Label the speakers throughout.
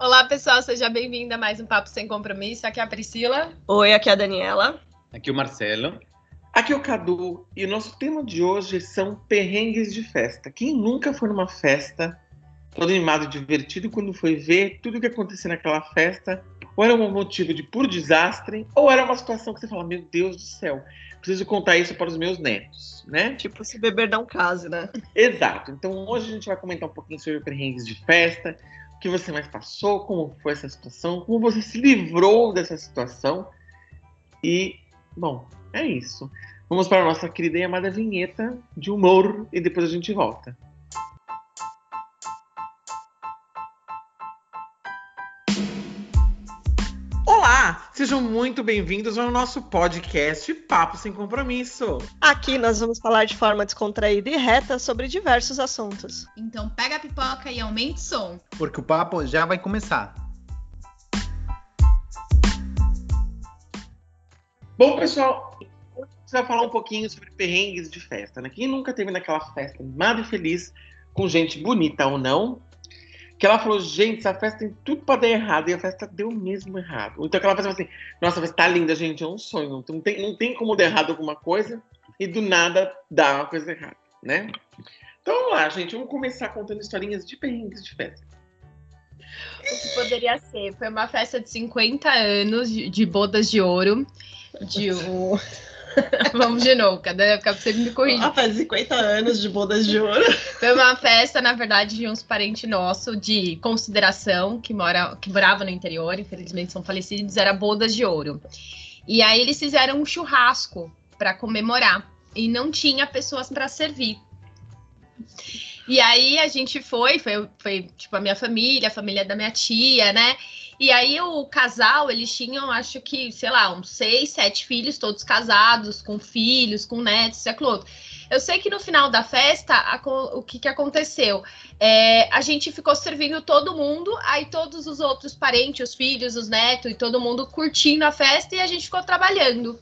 Speaker 1: Olá, pessoal, seja bem-vinda a mais um Papo Sem Compromisso. Aqui é a Priscila.
Speaker 2: Oi, aqui é a Daniela.
Speaker 3: Aqui é o Marcelo.
Speaker 4: Aqui é o Cadu e o nosso tema de hoje são perrengues de festa. Quem nunca foi numa festa todo animado e divertido e quando foi ver tudo o que aconteceu naquela festa, ou era um motivo de puro desastre, ou era uma situação que você fala, meu Deus do céu, preciso contar isso para os meus netos, né?
Speaker 2: Tipo, se beber dá um caso, né?
Speaker 4: Exato. Então hoje a gente vai comentar um pouquinho sobre perrengues de festa, que você mais passou, como foi essa situação, como você se livrou dessa situação. E, bom, é isso. Vamos para a nossa querida e amada vinheta de humor e depois a gente volta. Sejam muito bem-vindos ao nosso podcast Papo Sem Compromisso.
Speaker 2: Aqui nós vamos falar de forma descontraída e reta sobre diversos assuntos.
Speaker 1: Então pega a pipoca e aumente o som.
Speaker 3: Porque o papo já vai começar.
Speaker 4: Bom, pessoal, hoje a gente vai falar um pouquinho sobre perrengues de festa, né? Quem nunca teve naquela festa animada e feliz, com gente bonita ou não, que ela falou, gente, essa festa tem tudo pra dar errado, e a festa deu mesmo errado. Então aquela festa assim, nossa, a festa tá linda, gente, é um sonho. Não tem, não tem como dar errado alguma coisa e do nada dar uma coisa errada, né? Então vamos lá, gente, vamos começar contando historinhas de perrengues de festa.
Speaker 1: O que poderia ser? Foi uma festa de 50 anos de, de bodas de ouro. De um. Vamos de novo, cadê? Fica sempre me corrigir.
Speaker 2: Ah, faz 50 anos de bodas de ouro.
Speaker 1: Foi uma festa, na verdade, de uns parentes nossos de consideração que, mora, que morava no interior, infelizmente são falecidos, era bodas de ouro. E aí eles fizeram um churrasco para comemorar e não tinha pessoas para servir. E aí a gente foi, foi, foi tipo a minha família, a família da minha tia, né? E aí o casal, eles tinham, acho que, sei lá, uns seis, sete filhos, todos casados, com filhos, com netos, e aquilo outro. Eu sei que no final da festa, a, o que, que aconteceu? É, a gente ficou servindo todo mundo, aí todos os outros parentes, os filhos, os netos e todo mundo curtindo a festa e a gente ficou trabalhando.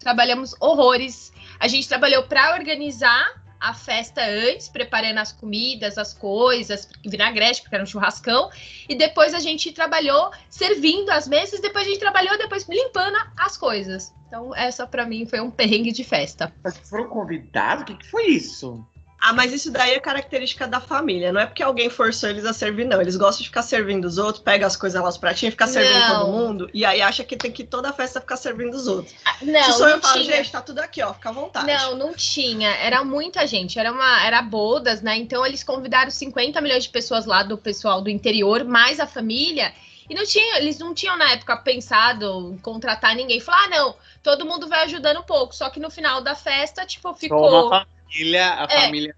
Speaker 1: Trabalhamos horrores. A gente trabalhou para organizar a festa antes, preparando as comidas, as coisas, vinagrete, porque era um churrascão, e depois a gente trabalhou servindo as mesas, depois a gente trabalhou depois limpando as coisas. Então, essa para mim foi um perrengue de festa.
Speaker 4: Mas foram convidados? O que, que foi isso?
Speaker 2: Ah, mas isso daí é característica da família. Não é porque alguém forçou eles a servir, não. Eles gostam de ficar servindo os outros, pega as coisas lá, os pratinhos, fica servindo
Speaker 1: Não.
Speaker 2: todo mundo. E aí acha que tem que toda a festa ficar servindo os outros.
Speaker 1: Não,
Speaker 2: Se sou eu
Speaker 1: não
Speaker 2: falo,
Speaker 1: tinha.
Speaker 2: gente, tá tudo aqui, ó, fica à vontade.
Speaker 1: Não, não tinha. Era muita gente. Era uma, era bodas, né? Então eles convidaram 50 milhões de pessoas lá do pessoal do interior, mais a família. E não tinha, eles não tinham na época pensado em contratar ninguém. Falar, ah, não, todo mundo vai ajudando um pouco. Só que no final da festa, tipo, ficou
Speaker 3: uma família, a
Speaker 1: É.
Speaker 3: família.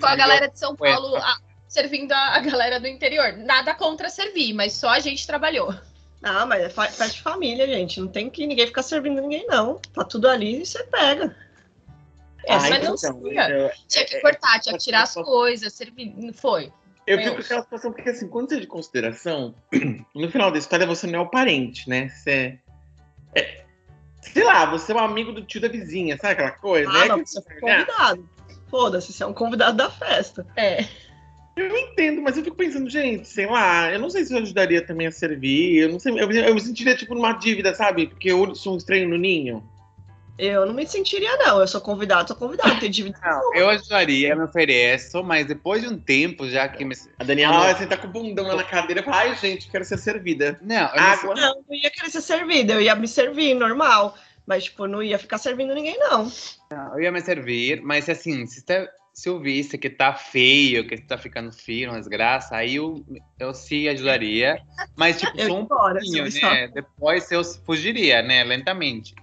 Speaker 1: com a galera de São. Paulo a- servindo a, a galera do interior. Nada contra servir, mas só a gente trabalhou.
Speaker 2: Ah, mas é festa de família, gente. Não tem que ninguém ficar servindo ninguém, não. Tá tudo ali e você pega.
Speaker 1: É,
Speaker 4: Ah,
Speaker 1: mas não
Speaker 4: então,
Speaker 1: tinha.
Speaker 4: eu-
Speaker 1: Tinha que cortar, tinha que tirar as coisas, servir. Foi.
Speaker 4: Eu fico com aquela situação, porque assim, quando você é de consideração, no final da história você não é o parente, né? Você é, é- sei lá, você é um amigo do tio da vizinha, sabe aquela coisa?
Speaker 2: Ah,
Speaker 4: É
Speaker 2: não,
Speaker 4: que-
Speaker 2: você foi convidado. Foda-se, você é um convidado da festa.
Speaker 1: É.
Speaker 4: Eu entendo, mas eu fico pensando, gente, sei lá, eu não sei se eu ajudaria também a servir, eu não sei, eu, eu me sentiria tipo numa dívida, sabe? Porque eu sou um estranho no ninho.
Speaker 2: Eu não me sentiria, não. Eu sou convidado, sou convidado. Tem dívida.
Speaker 3: Não, eu ajudaria, me ofereço, mas depois de um tempo, já que me.
Speaker 4: A Daniela vai sentar com o bundão lá na cadeira e fala, ai, gente, quero ser servida.
Speaker 3: Não, eu
Speaker 4: Água.
Speaker 2: Não, não ia querer ser servida. Eu ia me servir, normal. Mas, tipo, não ia ficar servindo ninguém, não.
Speaker 3: não, eu ia me servir, mas assim, se, tá- se eu visse que tá feio, que tá ficando feio, uma desgraça, aí eu, eu sim ajudaria. Mas, tipo,
Speaker 2: Eu
Speaker 3: só um
Speaker 2: embora. se
Speaker 3: pouquinho, né? Depois eu fugiria, né? Lentamente.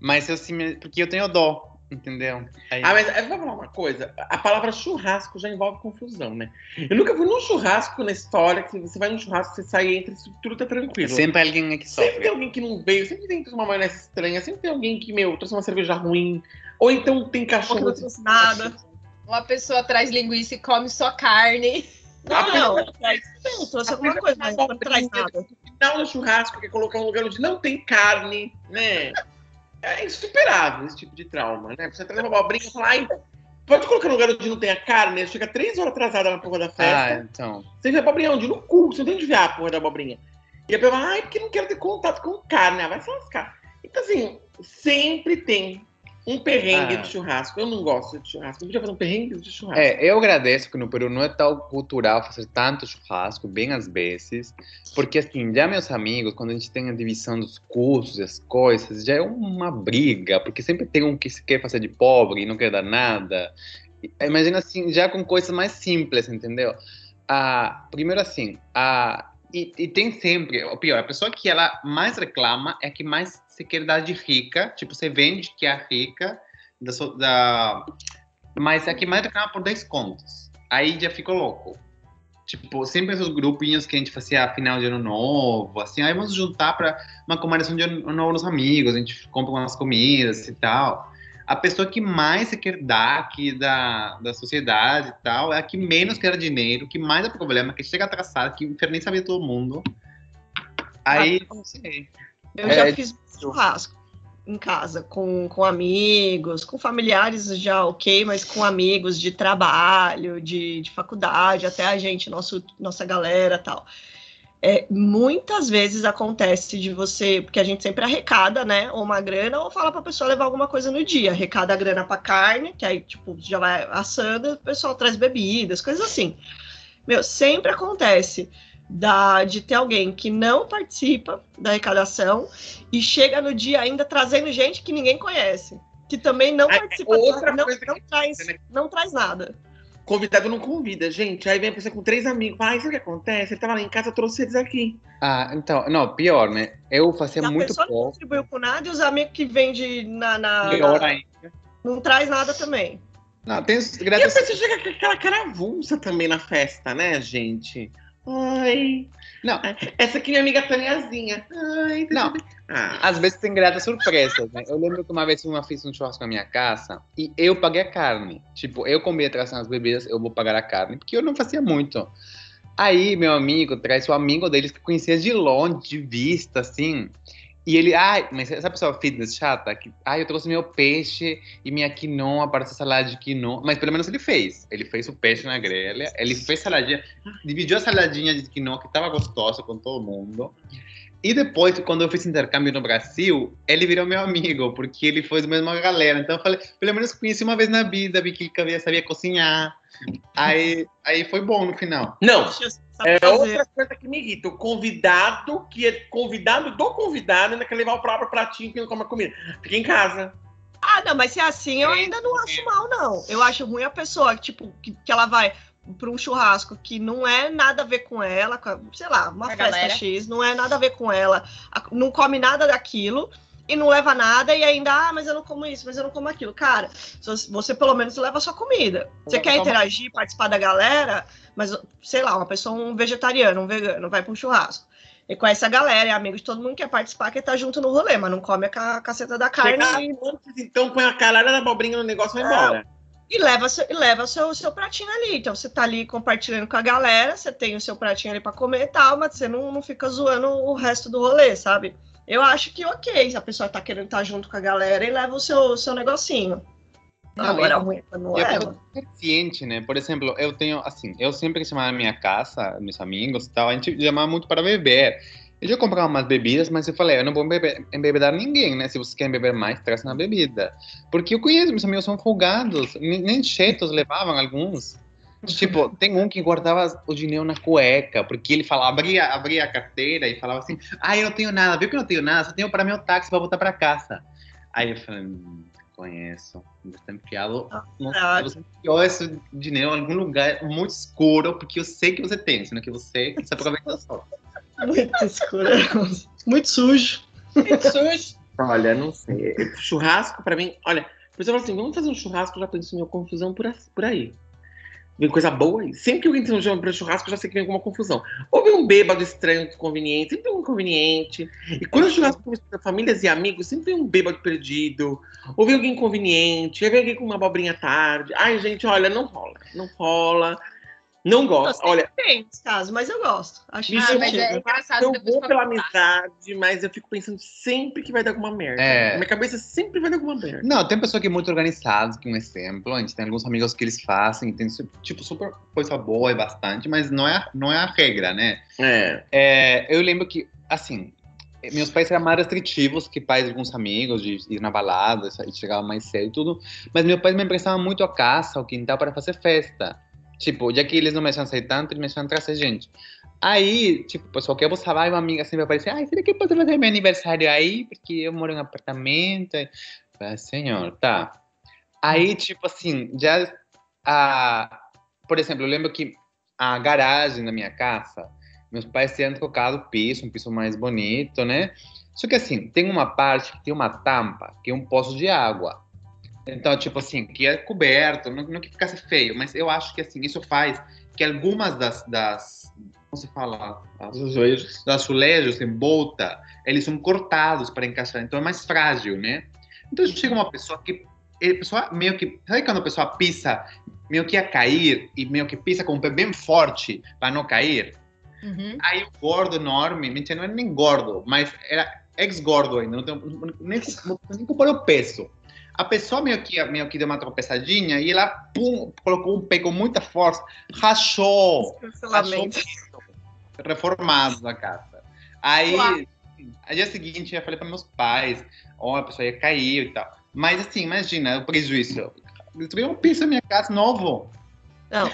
Speaker 3: Mas eu sim, me- porque eu tenho dó, entendeu? Aí-
Speaker 4: Ah, mas eu vou falar uma coisa. A palavra churrasco já envolve confusão, né? Eu nunca fui num churrasco na história que você vai num churrasco, você sai entre tudo tá tranquilo.
Speaker 3: Sempre alguém aqui
Speaker 4: Sempre
Speaker 3: sofre.
Speaker 4: tem alguém que não veio, sempre tem uma maionese estranha, sempre tem alguém que, meu, trouxe uma cerveja ruim. Ou então tem
Speaker 2: Ou que
Speaker 4: cachorro.
Speaker 2: não trouxe nada.
Speaker 1: Uma pessoa traz linguiça e come só carne.
Speaker 2: Não, não. Traz, não, trouxe alguma coisa, mas não traz nada.
Speaker 4: final do churrasco, que é colocar um lugar onde não tem carne, né? É insuperável esse tipo de trauma, né? Você traz uma abobrinha e fala, ai, Pode colocar no lugar onde não tem a carne, chega três horas atrasada na porra da
Speaker 3: Ah,
Speaker 4: festa.
Speaker 3: então.
Speaker 4: Você vê a abobrinha onde? No cu, você não tem onde ver a porra da abobrinha. E a pessoa fala, ai, porque não quero ter contato com carne, ah, vai se lascar. Então, assim, sempre tem um perrengue
Speaker 3: Ah.
Speaker 4: de churrasco. Eu não gosto de churrasco. Eu podia fazer um perrengue de churrasco.
Speaker 3: É, eu agradeço que no Peru não é tão cultural fazer tanto churrasco, bem às vezes, porque assim, já meus amigos, quando a gente tem a divisão dos custos e as coisas, já é uma briga, porque sempre tem um que se quer fazer de pobre e não quer dar nada. Imagina assim, já com coisas mais simples, entendeu? Ah, primeiro assim, ah, e, e tem sempre, o pior, a pessoa que ela mais reclama é a que mais se quer dar de rica, tipo, você vende que é rica, da, da, mas a que mais reclama por 10 contos. Aí já ficou louco. Tipo, sempre esses grupinhos que a gente fazia final de ano novo, assim, aí vamos juntar para uma comemoração de ano novo nos amigos, a gente compra umas comidas e tal. A pessoa que mais se quer dar aqui da, da sociedade e tal é a que menos quer dinheiro, que mais é problema, que chega atrasada, que não quer nem saber todo mundo. Aí, não sei.
Speaker 2: Eu
Speaker 3: É,
Speaker 2: já fiz churrasco em casa, com, com amigos, com familiares já ok, mas com amigos de trabalho, de, de faculdade, até a gente, nosso, nossa galera tal. É, muitas vezes acontece de você, porque a gente sempre arrecada, né, ou uma grana, ou fala para a pessoa levar alguma coisa no dia. Arrecada a grana para carne, que aí, tipo, já vai assando, o pessoal traz bebidas, coisas assim. Meu, sempre acontece da, de ter alguém que não participa da arrecadação e chega no dia ainda trazendo gente que ninguém conhece, que também não participa,
Speaker 4: outra
Speaker 2: não,
Speaker 4: coisa
Speaker 2: não
Speaker 4: que-
Speaker 2: traz,
Speaker 4: né?
Speaker 2: não traz nada.
Speaker 4: Convidado não convida, gente. Aí vem a pessoa com três amigos. Ah, isso é o que acontece? Ele tava lá em casa, eu trouxe eles aqui.
Speaker 3: Ah, então, não, pior, né? Eu fazia
Speaker 2: a
Speaker 3: muito
Speaker 2: pessoa não contribuiu com nada e os amigos que vendem na, na-
Speaker 3: Pior
Speaker 2: na-
Speaker 3: ainda.
Speaker 2: não traz nada também.
Speaker 3: Não, tem os
Speaker 4: E a pessoa chega com aquela cara avulsa também na festa, né, gente? Ai.
Speaker 3: Não.
Speaker 4: Essa aqui é minha amiga Taniazinha. Ai,
Speaker 3: Não.
Speaker 4: Ah,
Speaker 3: Às vezes tem gratas surpresas, né? Eu lembro que uma vez uma fiz um churrasco na minha casa e eu paguei a carne. Tipo, eu comi atrás nas bebidas, eu vou pagar a carne, porque eu não fazia muito. Aí, meu amigo traz o amigo deles que conhecia de longe, de vista, assim. E ele, ai, mas essa pessoa fitness chata, que, ai, eu trouxe meu peixe e minha quinoa para essa salada de quinoa. Mas pelo menos ele fez. Ele fez o peixe na grelha, ele fez saladinha, dividiu a saladinha de quinoa que tava gostosa com todo mundo. E depois, quando eu fiz intercâmbio no Brasil, ele virou meu amigo, porque ele foi da mesma galera. Então eu falei, pelo menos conheci uma vez na vida, vi que ele sabia, sabia cozinhar. Aí, aí foi bom no final.
Speaker 4: Não,
Speaker 2: Saber
Speaker 4: é
Speaker 2: fazer.
Speaker 4: outra coisa que me irrita. O convidado, que é convidado do convidado, ainda quer levar o próprio pratinho que não come a comida. Fica em casa.
Speaker 2: Ah, não, mas se é assim, eu ainda não acho mal, não. Eu acho ruim a pessoa, tipo, que, que ela vai para um churrasco que não é nada a ver com ela, com a- sei lá, uma
Speaker 1: A
Speaker 2: festa
Speaker 1: galera.
Speaker 2: X, não é nada a ver com ela, a- não come nada daquilo e não leva nada e ainda, ah, mas eu não como isso, mas eu não como aquilo. Cara, você pelo menos leva a sua comida. Você quer interagir, participar da galera, mas, sei lá, uma pessoa, um vegetariano, um vegano, vai para um churrasco. E conhece a galera, é amigo de todo mundo que quer participar, quer estar junto no rolê, mas não come a ca- caceta da carne e
Speaker 4: antes, então põe a caralho da abobrinha no negócio e vai
Speaker 2: Não.
Speaker 4: embora.
Speaker 2: e leva, seu, e leva seu, seu pratinho ali. Então você tá ali compartilhando com a galera, você tem o seu pratinho ali para comer e tal, mas você não, não fica zoando o resto do rolê, sabe? Eu acho que ok, se a pessoa tá querendo estar junto com a galera e leva o seu, o seu negocinho.
Speaker 3: Não,
Speaker 2: é não
Speaker 3: E a
Speaker 2: leva.
Speaker 3: pessoa é ciente, né? Por exemplo, eu tenho, assim, eu sempre que chamava minha casa, meus amigos e tal, a gente chamava muito para beber. Eu já comprava umas bebidas, mas eu falei, eu não vou beber, embebedar ninguém, né? Se vocês querem beber mais, traz na bebida. Porque eu conheço, meus amigos são folgados, nem, chetos levavam alguns. Tipo, tem um que guardava o dinheiro na cueca, porque ele falava, abria, abria a carteira e falava assim, ah, eu não tenho nada, viu que eu não tenho nada, só tenho para meu táxi para voltar para casa. Aí eu falei, hum, conheço, no-
Speaker 2: Ah.
Speaker 3: você enfiou esse dinheiro em algum lugar muito escuro, porque eu sei que você tem, sendo que você se aproveita só.
Speaker 2: Muito escuro. Muito sujo.
Speaker 4: Olha, não sei. Churrasco, pra mim, olha, pessoa fala assim: vamos fazer um churrasco, eu já penso em confusão por, as- por aí. Vem coisa boa aí. Sempre que alguém tem um chama pra churrasco, eu já sei que vem alguma confusão. Ou vem um bêbado estranho, inconveniente, sempre tem um inconveniente. E quando o churrasco pra famílias e amigos, sempre vem um bêbado perdido. Ou vem alguém inconveniente, aí vem alguém com uma abobrinha tarde. Ai, gente, olha, não rola. Não rola. Não gosto. Olha,
Speaker 2: Tem casos, mas eu gosto. Acho
Speaker 1: Ah, mas é engraçado
Speaker 4: eu vou pela amizade, mas eu fico pensando sempre que vai dar alguma merda.
Speaker 3: É.
Speaker 4: Minha cabeça sempre vai dar alguma merda.
Speaker 3: Não, tem pessoa que é muito organizada, que um exemplo, a gente tem alguns amigos que eles fazem, tem tipo super coisa boa e bastante, mas não é, não é a regra, né?
Speaker 4: É.
Speaker 3: É, eu lembro que, assim, meus pais eram mais restritivos que pais de alguns amigos, de ir na balada e chegavam mais cedo e tudo, mas meu pai me emprestava muito a casa, o quintal para fazer festa. Tipo, já que eles não me deixam sair tanto, eles me deixam trazer gente. Aí, tipo, o pessoal que eu e uma amiga sempre aparecia, ai, será que pode fazer meu aniversário aí? Porque eu moro em um apartamento. Eu senhor, tá. Aí, tipo assim, já, a, por exemplo, eu lembro que a garagem da minha casa, meus pais tinham trocado o piso, um piso mais bonito, né? Só que assim, tem uma parte que tem uma tampa, que é um poço de água. Então, tipo assim, que é coberto, não, não que ficasse feio, mas eu acho que assim, isso faz que algumas das, das como se fala,
Speaker 4: Os azulejos.
Speaker 3: dos azulejos em volta, eles são cortados para encaixar, então é mais frágil, né? Então chega uma pessoa que, a pessoa meio que, sabe quando a pessoa pisa, meio que ia cair, e meio que pisa com o pé bem forte para não cair?
Speaker 1: Uhum.
Speaker 3: Aí o gordo enorme, mentira, não era nem gordo, mas era ex-gordo ainda, não tem, nem, nem comparou o peso. A pessoa meio que, meio que deu uma tropeçadinha e ela pum, colocou um pé com muita força, rachou, rachou reformado da casa. Aí,
Speaker 1: Uau.
Speaker 3: no dia seguinte, eu falei para meus pais, ó, a pessoa ia cair e tal. Mas assim, imagina o prejuízo. Destruíram um piso na minha casa novo.
Speaker 2: Não,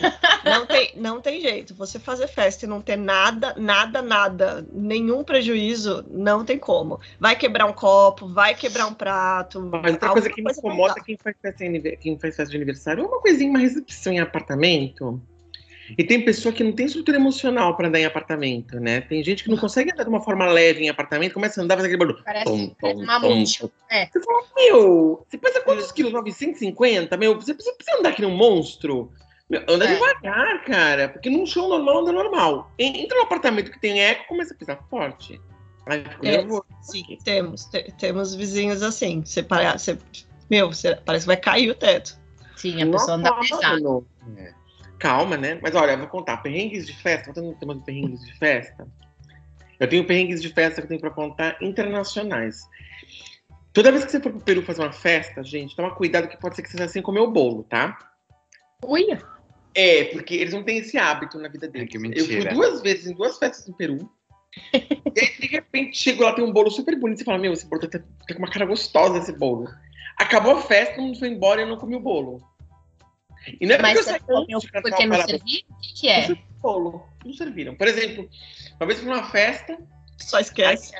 Speaker 2: não tem, não tem jeito. Você fazer festa e não ter nada, nada, nada, nenhum prejuízo, não tem como. Vai quebrar um copo, vai quebrar um prato.
Speaker 4: Mas outra coisa que me incomoda
Speaker 2: dar.
Speaker 4: quem faz, festa em quem faz festa de aniversário é uma coisinha, uma recepção em apartamento. E tem pessoa que não tem estrutura emocional para andar em apartamento, né? Tem gente que não consegue andar de uma forma leve em apartamento, começa a andar fazendo aquele barulho.
Speaker 1: Parece
Speaker 4: Tom, tom,
Speaker 1: um uma
Speaker 4: tom.
Speaker 1: É.
Speaker 4: Você fala, meu, você pesa quantos quilos? 950? Meu, você precisa, andar que nem um monstro. Anda
Speaker 1: É.
Speaker 4: devagar, cara, porque num show normal anda normal. En- Entra no apartamento que tem eco, começa a pisar forte. Aí eu fico
Speaker 2: É,
Speaker 4: nervoso.
Speaker 2: Sim, temos. te- temos vizinhos assim. Você, para, você, meu, você, parece que vai cair o teto.
Speaker 1: Sim, a pessoa anda pesada.
Speaker 3: É.
Speaker 4: Calma, né? Mas olha, eu vou contar. Perrengues de festa, voltando no tema de perrengues de festa. Eu tenho perrengues de festa que eu tenho pra contar internacionais. Toda vez que você for pro Peru fazer uma festa, gente, toma cuidado que pode ser que você assim comer o bolo, tá?
Speaker 1: Ui,
Speaker 4: É, porque eles não têm esse hábito na vida deles.
Speaker 3: que
Speaker 4: eu fui duas vezes em duas festas no Peru. e aí, de repente, chego lá, tem um bolo super bonito. Você fala, meu, esse bolo tá, tá com uma cara gostosa, esse bolo. Acabou a festa, todo mundo foi embora e eu não comi o bolo. E não é
Speaker 1: mas
Speaker 4: porque eu saí
Speaker 1: comeu porque não
Speaker 4: parada
Speaker 1: serviu? O que, que é?
Speaker 4: não bolo. Não serviram. Por exemplo, uma vez fui numa festa,
Speaker 2: Só esquece.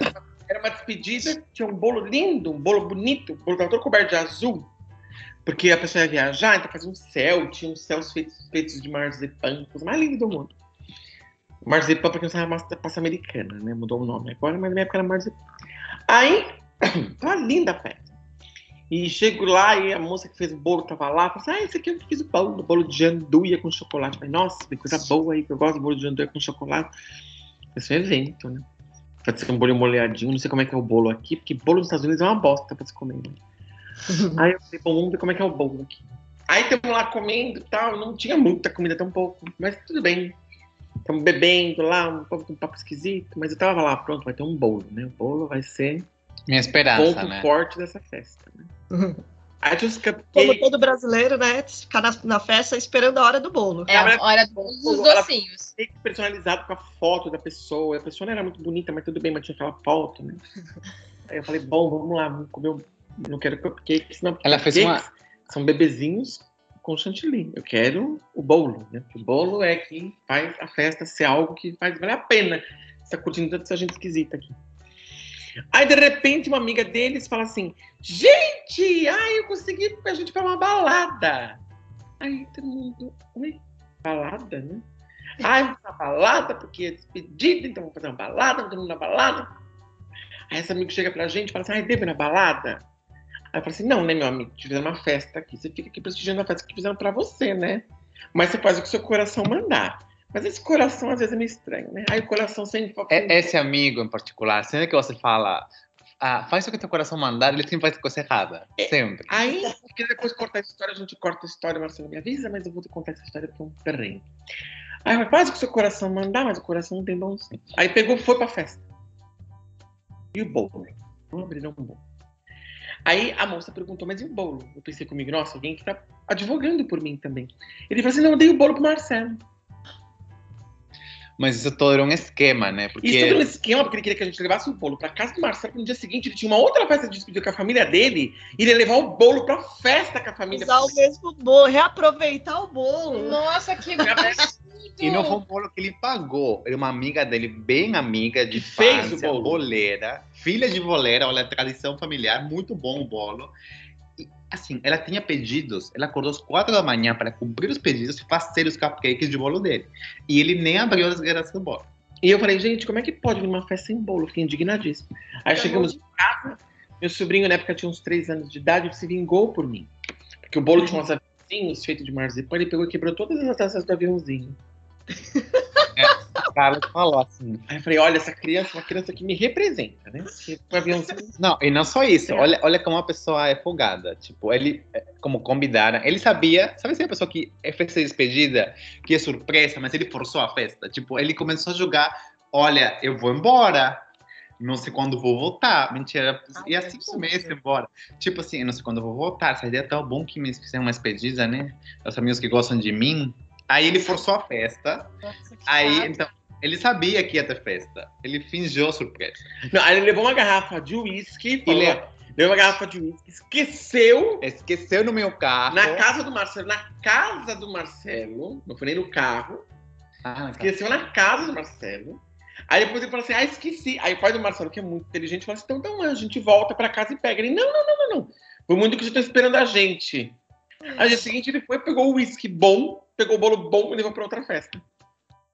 Speaker 4: era uma despedida, tinha um bolo lindo, um bolo bonito, o bolo tava todo coberto de azul, porque a pessoa ia viajar, então fazia um céu, tinha uns céus feitos, feitos de marzipan, coisa mais linda do mundo. Marzipan, porque não sabe massa passa americana, né? Mudou o nome agora, mas na minha época era marzipan. Aí, tava linda a festa. E chego lá e a moça que fez o bolo tava lá, falou assim: Ah, esse aqui eu fiz o bolo, bolo de janduia com chocolate. Falei, nossa, que coisa boa aí, que eu gosto de bolo de janduia com chocolate. Esse é um evento, né? Pode ser um bolo molhadinho, não sei como é que é o bolo aqui, porque bolo nos Estados Unidos é uma bosta pra se comer. Né? Aí eu falei, bom, vamos ver como é que é o bolo aqui. Aí estamos lá comendo e tal, não tinha muita comida, tão pouco, mas tudo bem. Estamos bebendo lá, um pouco um papo esquisito, mas eu tava lá, pronto, vai ter um bolo, né? O bolo vai ser
Speaker 3: Minha esperança,
Speaker 4: ponto
Speaker 3: né?
Speaker 4: forte dessa festa, né? Aí tinha os
Speaker 2: Como
Speaker 4: cupcakes,
Speaker 2: todo brasileiro, né? Ficar na, na festa esperando a hora do bolo.
Speaker 1: É a hora dos docinhos.
Speaker 4: cupcake personalizado com a foto da pessoa. A pessoa não era muito bonita, mas tudo bem, mas tinha aquela foto, né? Aí eu falei, bom, vamos lá, vamos comer. um- Não quero cupcake, senão
Speaker 3: Ela fez uma-
Speaker 4: cupcakes são bebezinhos com chantilly. Eu quero o bolo, né? O bolo é que faz a festa ser algo que faz valer a pena. Você tá curtindo tanta essa gente esquisita aqui. Aí, de repente, uma amiga deles fala assim: Gente, ai, eu consegui a gente para uma balada. Aí todo mundo, oi, balada, né? Ai, vamos pra balada, porque é despedida, então vamos fazer uma balada, vamos todo mundo na balada. Aí esse amigo chega pra gente e fala assim: ai, devo ir na balada? Aí eu falo assim: não, né, meu amigo, te fizeram uma festa aqui, você fica aqui prestigiando a festa que fizeram pra você, né? Mas você faz o que o seu coração mandar. Mas esse coração às vezes é meio estranho, né? Aí o coração sempre.
Speaker 3: É- Esse amigo em particular, sempre que você fala, ah, faz o que teu coração mandar, ele sempre faz coisa errada.
Speaker 4: É.
Speaker 3: Sempre.
Speaker 4: Aí, porque depois cortar a história, a gente corta a história, Marcelo me avisa, mas eu vou te contar essa história porque é um perrengue. Aí falei, faz o que seu coração mandar, mas o coração não tem bom senso. Aí pegou, foi pra festa. E o bolo? Vamos abrir um bolo. Aí a moça perguntou, mas e o bolo? Eu pensei comigo, nossa, alguém que tá advogando por mim também. Ele falou assim, não, eu dei o bolo pro Marcelo.
Speaker 3: Mas isso todo era um esquema, né? Porque
Speaker 4: Isso tudo um esquema, porque ele queria que a gente levasse o bolo pra casa do Marcelo, porque no dia seguinte ele tinha uma outra festa de despedida com a família dele, e ele ia levar o bolo pra festa com a família.
Speaker 2: Usar o mesmo bolo, reaproveitar o bolo.
Speaker 1: Nossa, que!
Speaker 3: E não foi um bolo que ele pagou. Era uma amiga dele, bem amiga de
Speaker 4: fez o bolo.
Speaker 3: boleira, filha de boleira, olha, tradição familiar, muito bom o bolo. E, assim, ela tinha pedidos, ela acordou às quatro da manhã para cumprir os pedidos e fazer os cupcakes de bolo dele. E ele nem abriu as graças do bolo.
Speaker 4: E eu falei, gente, como é que pode vir uma festa sem bolo? Fiquei indignadíssimo. Aí
Speaker 2: Pelo
Speaker 4: chegamos em casa, meu sobrinho na época tinha uns três anos de idade, se vingou por mim. Porque o bolo tinha uns aviãozinhos feitos de marzipan, ele pegou e quebrou todas as taças do aviãozinho.
Speaker 3: O Carlos falou assim.
Speaker 4: Aí eu falei, olha, essa criança é uma criança que me representa, né? Aviãozinho...
Speaker 3: Não, e não só isso.
Speaker 4: É.
Speaker 3: Olha, olha como a pessoa é folgada. Tipo, ele, é, como convidaram, ele sabia, sabe assim, a pessoa que é festa de despedida, que é surpresa, mas ele forçou a festa. Tipo, ele começou a jogar, olha, eu vou embora. Não sei quando vou voltar. Mentira. E
Speaker 2: Ai,
Speaker 3: assim começa embora. Tipo assim, não sei quando vou voltar. Essa ideia é tão bom que me fizeram uma despedida, né? Os amigos que gostam de mim. Aí ele forçou a festa.
Speaker 1: Nossa,
Speaker 3: Aí,
Speaker 1: chato.
Speaker 3: então, ele sabia que ia ter festa. Ele fingiu surpresa.
Speaker 4: Não, aí ele levou uma garrafa de uísque,
Speaker 3: Ele-
Speaker 4: levou uma garrafa de uísque, esqueceu
Speaker 3: Esqueceu no meu carro.
Speaker 4: na casa do Marcelo, na casa do Marcelo, não foi nem no carro,
Speaker 3: Ah,
Speaker 4: esqueceu na casa do Marcelo. Aí depois ele falou assim, ah, esqueci. Aí o pai do Marcelo, que é muito inteligente, falou assim, então, então a gente volta pra casa e pega. Ele, não, não, não, não, não. Foi muito que já estão esperando a gente. Aí no dia seguinte ele foi, pegou o uísque bom, pegou o bolo bom e levou pra outra festa.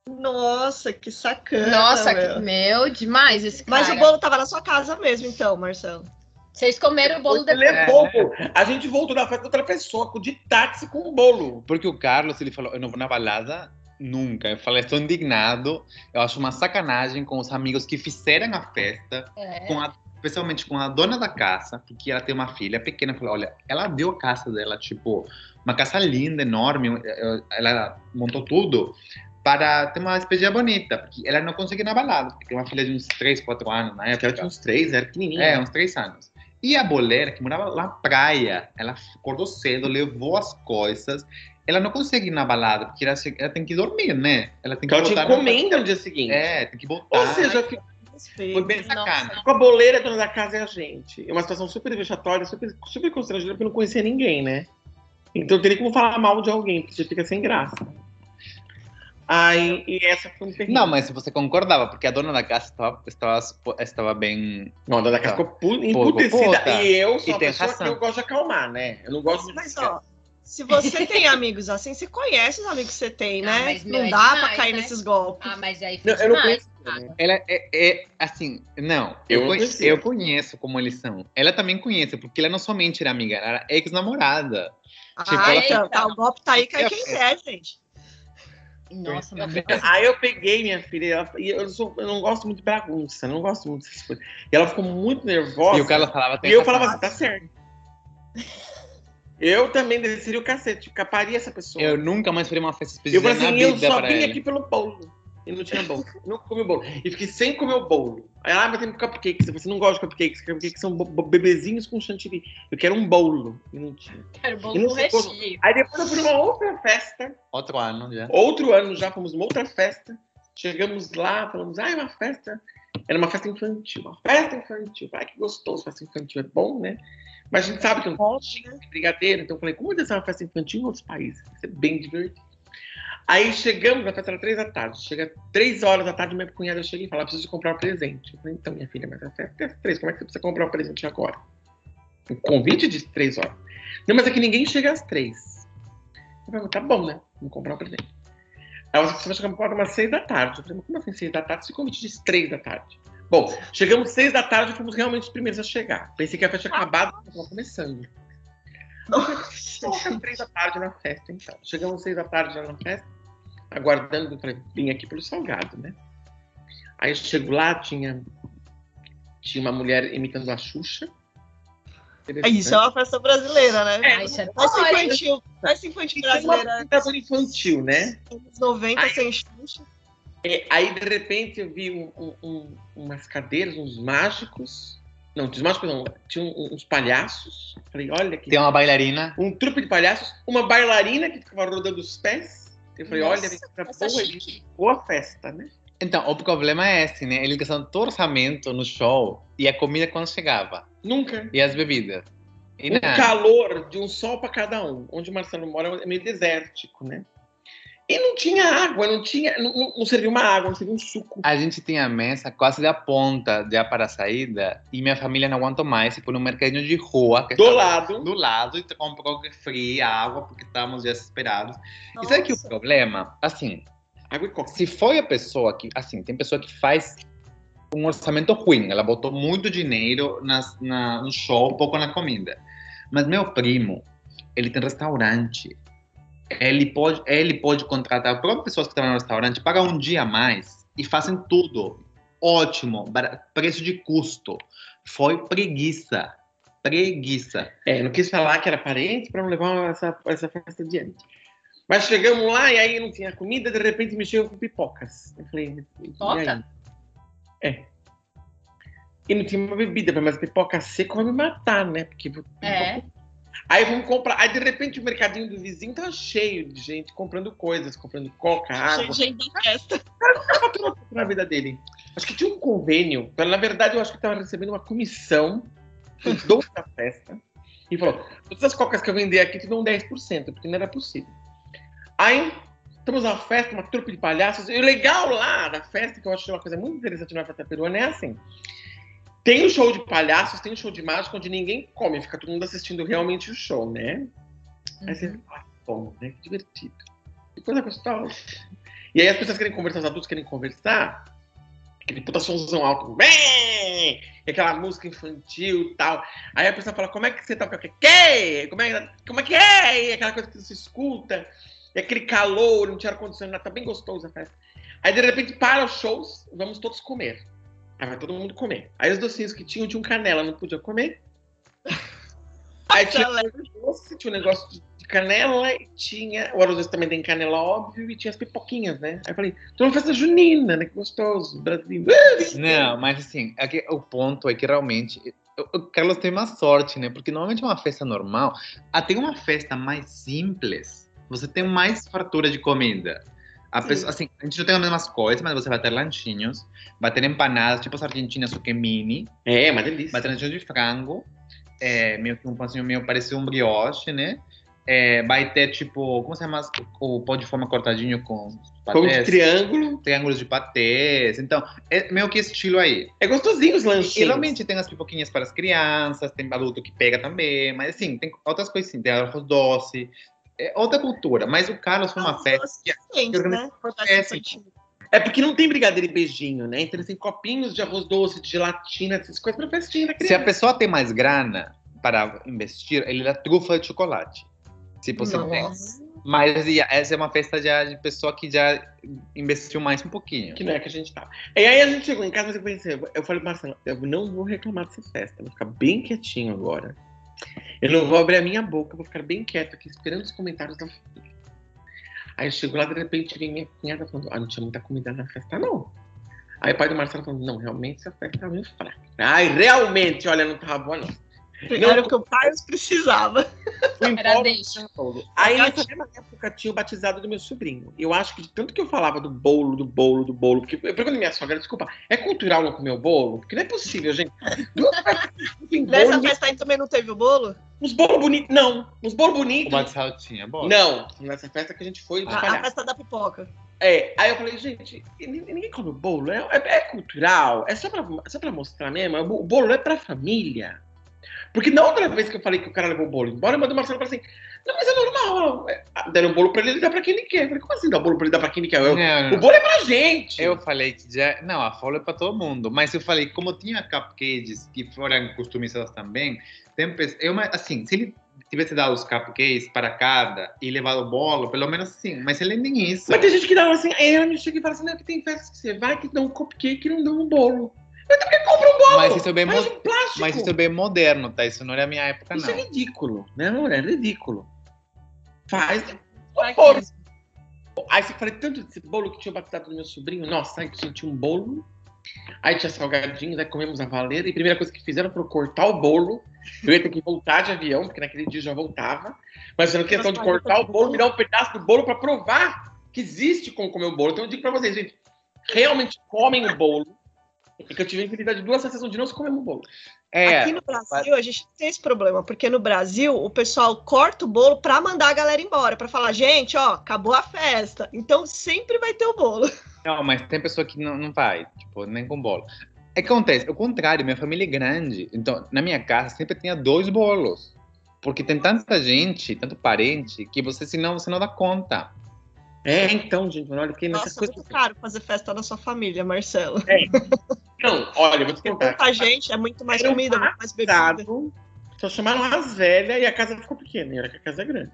Speaker 2: Nossa, que sacana.
Speaker 1: Nossa,
Speaker 2: meu.
Speaker 1: que- meu, demais esse cara.
Speaker 2: Mas o bolo tava na sua casa mesmo, então, Marcelo.
Speaker 1: Vocês comeram o bolo
Speaker 4: Ele
Speaker 1: depois.
Speaker 4: levou, pô. A gente voltou da festa com outra pessoa, de táxi com o bolo.
Speaker 3: Porque o Carlos, ele falou, eu não vou na balada nunca. Eu falei, estou indignado. Eu acho uma sacanagem com os amigos que fizeram a festa,
Speaker 1: É.
Speaker 3: com a, especialmente com a dona da casa, porque ela tem uma filha pequena. Falei, olha, ela deu a casa dela, tipo, uma casa linda, enorme. eu- Ela montou tudo para ter uma despedida bonita, porque ela não conseguia ir na balada, porque tem uma filha de uns 3, 4 anos na
Speaker 4: Ela
Speaker 3: época.
Speaker 4: tinha uns três, era pequenininha.
Speaker 3: É, uns três anos. E a boleira, que morava lá na praia, ela acordou cedo, levou as coisas. Ela não consegue ir na balada, porque ela, ela tem que dormir, né? Ela tem que
Speaker 4: Porque ela
Speaker 3: na-
Speaker 4: encomenda no dia seguinte.
Speaker 3: É, tem que voltar.
Speaker 4: Ou seja,
Speaker 3: foi bem.
Speaker 1: Nossa.
Speaker 4: com a boleira, a dona da casa é a gente. É uma situação super vexatória, super, super constrangedora, porque eu não conhecia ninguém, né? Então eu teria como falar mal de alguém, porque você fica sem graça. Aí, e essa foi um terrível.
Speaker 3: Não, mas você concordava, porque a dona da casa estava, estava, estava bem.
Speaker 4: Não, a dona da casa ficou emputecida. E eu sou
Speaker 3: E
Speaker 4: uma pessoa
Speaker 3: razão.
Speaker 4: que eu gosto de acalmar, né? Eu não gosto de...
Speaker 2: Mas, ó, se você tem amigos assim, você conhece os amigos que você tem,
Speaker 1: Ah,
Speaker 2: né?
Speaker 1: mas, meu,
Speaker 2: não
Speaker 1: é
Speaker 2: dá pra
Speaker 1: demais,
Speaker 2: cair
Speaker 1: né?
Speaker 2: nesses golpes.
Speaker 1: Ah, mas aí foi
Speaker 4: Não, eu não conheço.
Speaker 3: Ela é, é assim, não.
Speaker 4: Eu
Speaker 3: Eu,
Speaker 4: não
Speaker 3: conhe-
Speaker 4: conhecia.
Speaker 3: eu conheço como eles são. Ela também conhece, porque ela não somente era amiga, ela era ex-namorada. Tipo,
Speaker 2: ah,
Speaker 3: ela-
Speaker 2: então, tá, o golpe tá aí, cai quem quer, gente.
Speaker 1: Nossa, mas
Speaker 4: Aí eu peguei minha filha, e ela- e eu, sou- eu não gosto muito de bagunça, não gosto muito dessas coisas. E ela ficou muito nervosa.
Speaker 3: E o Carlos falava,
Speaker 4: E eu falava assim, tá certo. Eu também desceria o cacete, caparia essa pessoa.
Speaker 3: Eu nunca mais farei uma festa
Speaker 4: Eu
Speaker 3: específica
Speaker 4: falei assim, eu só vim
Speaker 3: ela.
Speaker 4: aqui pelo bolo. E não tinha bolo. Eu não comi o bolo. E fiquei sem comer o bolo. Aí, ah, mas tem cupcakes. Você não gosta de cupcakes. Cupcakes são bebezinhos com chantilly. Eu quero um bolo. E não tinha.
Speaker 1: quero
Speaker 4: E
Speaker 1: bolo
Speaker 4: não
Speaker 1: com recheio.
Speaker 4: Aí depois eu fui numa outra festa.
Speaker 3: Outro ano já.
Speaker 4: Outro ano já, fomos numa outra festa. Chegamos lá, falamos, ah, é uma festa. Era uma festa infantil. Uma festa infantil. Ai, que gostoso. Festa infantil é bom, né? Mas a gente sabe que não
Speaker 2: Pode, né?
Speaker 4: brigadeiro. Então eu falei, como deve ser uma festa infantil em outros países? Vai ser bem divertido. Aí chegamos, a festa era três da tarde. Chega três horas da tarde, minha cunhada chega e fala, preciso comprar um presente. Eu falei, então, minha filha, mas a festa é às três, como é que você precisa comprar um presente agora? Um convite de três horas. Não, mas é que ninguém chega às três. Eu falei, tá bom, né? Vamos comprar um presente. Aí você vai chegar no umas seis da tarde. Eu falei, mas como assim seis da tarde? Se o convite diz três da tarde. Bom, chegamos seis da tarde e fomos realmente os primeiros a chegar. Pensei que a festa tinha acabado, mas estava começando. Chegamos três da tarde na festa, então. Chegamos seis da tarde na festa, aguardando para vir aqui pelo salgado, né? Aí eu chego lá, tinha, tinha uma mulher imitando a Xuxa.
Speaker 2: Isso é uma festa brasileira, né?
Speaker 4: É,
Speaker 1: é
Speaker 2: Festa
Speaker 1: hein?
Speaker 2: infantil, festa infantil
Speaker 4: uma
Speaker 2: brasileira,
Speaker 4: apresentação infantil, né?
Speaker 2: anos 90, sem chute.
Speaker 4: É, aí, de repente, eu vi um- um- um- umas cadeiras, uns mágicos. Não, os mágicos não. Tinha um- uns palhaços. Falei, olha que.
Speaker 3: Tem uma bailarina.
Speaker 4: Um trupe de palhaços. Uma bailarina que ficava rodando os pés. Eu falei,
Speaker 2: Nossa,
Speaker 4: olha, pra
Speaker 2: festa
Speaker 4: boa, boa festa, né?
Speaker 3: Então, o problema é esse, né? Eles gastaram todo orçamento no show e a comida quando chegava.
Speaker 4: Nunca.
Speaker 3: E as bebidas. E
Speaker 4: Um
Speaker 3: nada.
Speaker 4: calor de um sol para cada um. Onde o Marcelo mora é meio desértico, né? E não tinha água, não tinha. Não, não- não servia uma água, não servia um suco.
Speaker 3: A gente tinha a mesa quase da ponta já para a saída e minha família não aguentou mais e foi no mercadinho de rua que
Speaker 4: Do lado.
Speaker 3: do lado e comprou refri, água porque estávamos desesperados. E sabe que o
Speaker 2: Nossa.
Speaker 3: problema, assim. Se foi a pessoa que, assim, tem pessoa que faz um orçamento ruim, ela botou muito dinheiro nas, na, no show, pouco na comida. Mas meu primo, ele tem restaurante. Ele pode, ele pode contratar próprias pessoas que trabalham no restaurante, paga um dia a mais e fazem tudo. Ótimo, preço de custo. Foi preguiça. Preguiça.
Speaker 4: É, não quis falar que era parente para não levar essa, essa festa adiante. Mas chegamos lá e aí não tinha comida, de repente me chegam com pipocas. Eu falei,
Speaker 1: Pipoca?
Speaker 4: É. E não tinha uma bebida, mas pipoca seca vai me matar, né? Porque
Speaker 1: É.
Speaker 4: Aí vamos comprar. Aí de repente o mercadinho do vizinho tava cheio de gente comprando coisas, comprando coca, água.
Speaker 2: Cheio de festa.
Speaker 4: na vida dele. Acho que tinha um convênio. Na verdade, eu acho que estava recebendo uma comissão do dono da festa. E falou: todas as cocas que eu vender aqui, tu dão 10%, porque não era possível. Aí, estamos na festa, uma trupe de palhaços. E o legal lá da festa, que eu acho uma coisa muito interessante na festa peruana, é assim. Tem o show de palhaços, tem o show de mágica, onde ninguém come, fica todo mundo assistindo realmente o show, né? Aí você fala, ah, bom, né? Que divertido. Que coisa gostosa. E aí as pessoas querem conversar, os adultos querem conversar, aquele puta somzão alto, bem, e aquela música infantil e tal. Aí a pessoa fala, como é que você tá? Que? que? Como é, como é que é? E aquela coisa que você escuta, e aquele calor, não tinha ar-condicionado, tá bem gostoso a festa. Aí de repente para os shows, vamos todos comer. Aí vai todo mundo comer. Aí os docinhos que tinham, tinham canela, não podia comer. Aí tinha doce, tinha um negócio de- canela e tinha. O arroz também tem canela, óbvio, e tinha as pipoquinhas, né? Aí eu falei, tô numa festa junina, né? Que gostoso, Brasil.
Speaker 3: Não, mas assim, é que o ponto é que realmente o- o Carlos tem uma sorte, né? Porque normalmente uma festa normal, até uma festa mais simples, você tem mais fartura de comida. A, pessoa, assim, a gente não tem as mesmas coisas, mas você vai ter lanchinhos, vai ter empanadas, tipo as argentinas, só que mini,
Speaker 4: É, uma delícia.
Speaker 3: vai ter lanchinhos de frango, é, meio que um pãozinho meio parecido um brioche, né? É, vai ter, tipo, como se chama? O pão de forma cortadinho com
Speaker 4: Pão de
Speaker 3: patês,
Speaker 4: triângulo.
Speaker 3: triângulos de patês. Então, é meio que estilo aí.
Speaker 4: É gostosinho os lanchinhos.
Speaker 3: E realmente tem as pipoquinhas para as crianças, tem adulto que pega também, mas assim, tem outras coisas sim, tem arroz doce, é outra cultura. Mas o Carlos foi uma festa.
Speaker 2: diferentes, né? Festa
Speaker 3: É.
Speaker 4: É porque não tem brigadeiro e beijinho, né? Então eles têm copinhos de arroz doce, de gelatina, essas coisas pra festinha da
Speaker 3: Se a pessoa tem mais grana para investir, ele dá trufa de chocolate. Se você tem.
Speaker 1: Nossa.
Speaker 3: Mas e, essa é uma festa já de pessoa que já investiu mais um pouquinho.
Speaker 4: Que não é que a gente tá. E aí a gente chegou em casa, mas eu pensei, eu falei, Marcelo, eu não vou reclamar dessa festa, eu vou ficar bem quietinho agora. Eu não vou abrir a minha boca, vou ficar bem quieto aqui, esperando os comentários da família. Aí eu chego lá, de repente, vem minha cunhada falando, ah, não tinha muita comida na festa, não. Aí o pai do Marcelo falando, não, realmente essa festa tá meio fraca. Ai, realmente, olha, não tava boa, não.
Speaker 2: Era o que o Carlos precisava.
Speaker 4: Fui
Speaker 1: Era
Speaker 4: embora,
Speaker 1: deixa.
Speaker 4: Aí nessa mesma época tinha o batizado do meu sobrinho. Eu acho que tanto que eu falava do bolo, do bolo, do bolo, porque eu pergunto à minha sogra, desculpa, é cultural não comer o bolo? Porque não é possível, gente.
Speaker 2: Nessa
Speaker 4: bolo,
Speaker 2: festa aí também não teve o bolo?
Speaker 4: uns bolos bonitos. Não, uns bolos
Speaker 3: O
Speaker 4: bonitos.
Speaker 3: batizado tinha, bom.
Speaker 4: Não, nessa festa que a gente foi de
Speaker 2: A, festa da pipoca.
Speaker 4: É, aí eu falei, gente, ninguém come o bolo, é, é- é cultural, é só pra, é só pra mostrar mesmo, o bolo é pra família. Porque na outra vez que eu falei que o cara levou o bolo embora, eu mandei o Marcelo falou assim, não, mas é normal, é, deram o bolo pra ele, ele dá pra quem ele quer. Eu falei, como assim dá o bolo pra ele, dá pra quem ele quer? Eu,
Speaker 3: Não,
Speaker 4: o
Speaker 3: não.
Speaker 4: bolo é pra gente.
Speaker 3: Eu falei que já. Não, a folha é para todo mundo. Mas eu falei, como tinha cupcakes que foram customizados também, tem eu, assim, se ele tivesse dado os cupcakes para cada e levado o bolo, pelo menos sim. Mas ele nem isso.
Speaker 4: Mas tem gente que dá assim, aí ela me chega e fala assim, não, que tem festas que você vai que dão um cupcake e não dão um bolo. Um bolo?
Speaker 3: Mas isso é bem mo-
Speaker 4: um plástico.
Speaker 3: Mas isso é bem moderno, tá? Isso não é a minha época,
Speaker 4: Isso
Speaker 3: não.
Speaker 4: é ridículo, né? Não, é ridículo. Faz.
Speaker 1: Quê?
Speaker 4: Aí você falei tanto desse bolo que tinha batizado do meu sobrinho. Nossa, aí tinha, tinha um bolo. Aí tinha salgadinhos, aí comemos a valeta. E a primeira coisa que fizeram foi cortar o bolo. Eu ia ter que voltar de avião, porque naquele dia eu já voltava. Mas fizeram questão de cortar o bolo, me dar um pedaço do bolo pra provar que existe como comer o bolo. Então eu digo pra vocês, gente, realmente comem o bolo. Porque eu tive a infinidade de duas sensações de não se comemos o bolo.
Speaker 3: É,
Speaker 2: Aqui no Brasil, a gente tem esse problema, porque no Brasil o pessoal corta o bolo pra mandar a galera embora, pra falar, gente, ó, acabou a festa. Então sempre vai ter o bolo.
Speaker 3: não, mas tem pessoa que não, não vai, tipo, nem com bolo. É que acontece, o contrário, minha família é grande. Então, na minha casa sempre tinha dois bolos. Porque tem tanta gente, tanto parente, que você, senão, você não dá conta.
Speaker 4: É, então, gente, olha que
Speaker 2: Nossa, é
Speaker 4: coisas.
Speaker 2: muito caro fazer festa na sua família, Marcelo.
Speaker 4: Não, olha, eu vou te contar.
Speaker 2: tanta gente, é muito mais
Speaker 4: Era
Speaker 2: comida, muito mais bebida.
Speaker 4: Só chamaram as velhas e a casa ficou pequena. E olha que a casa é grande.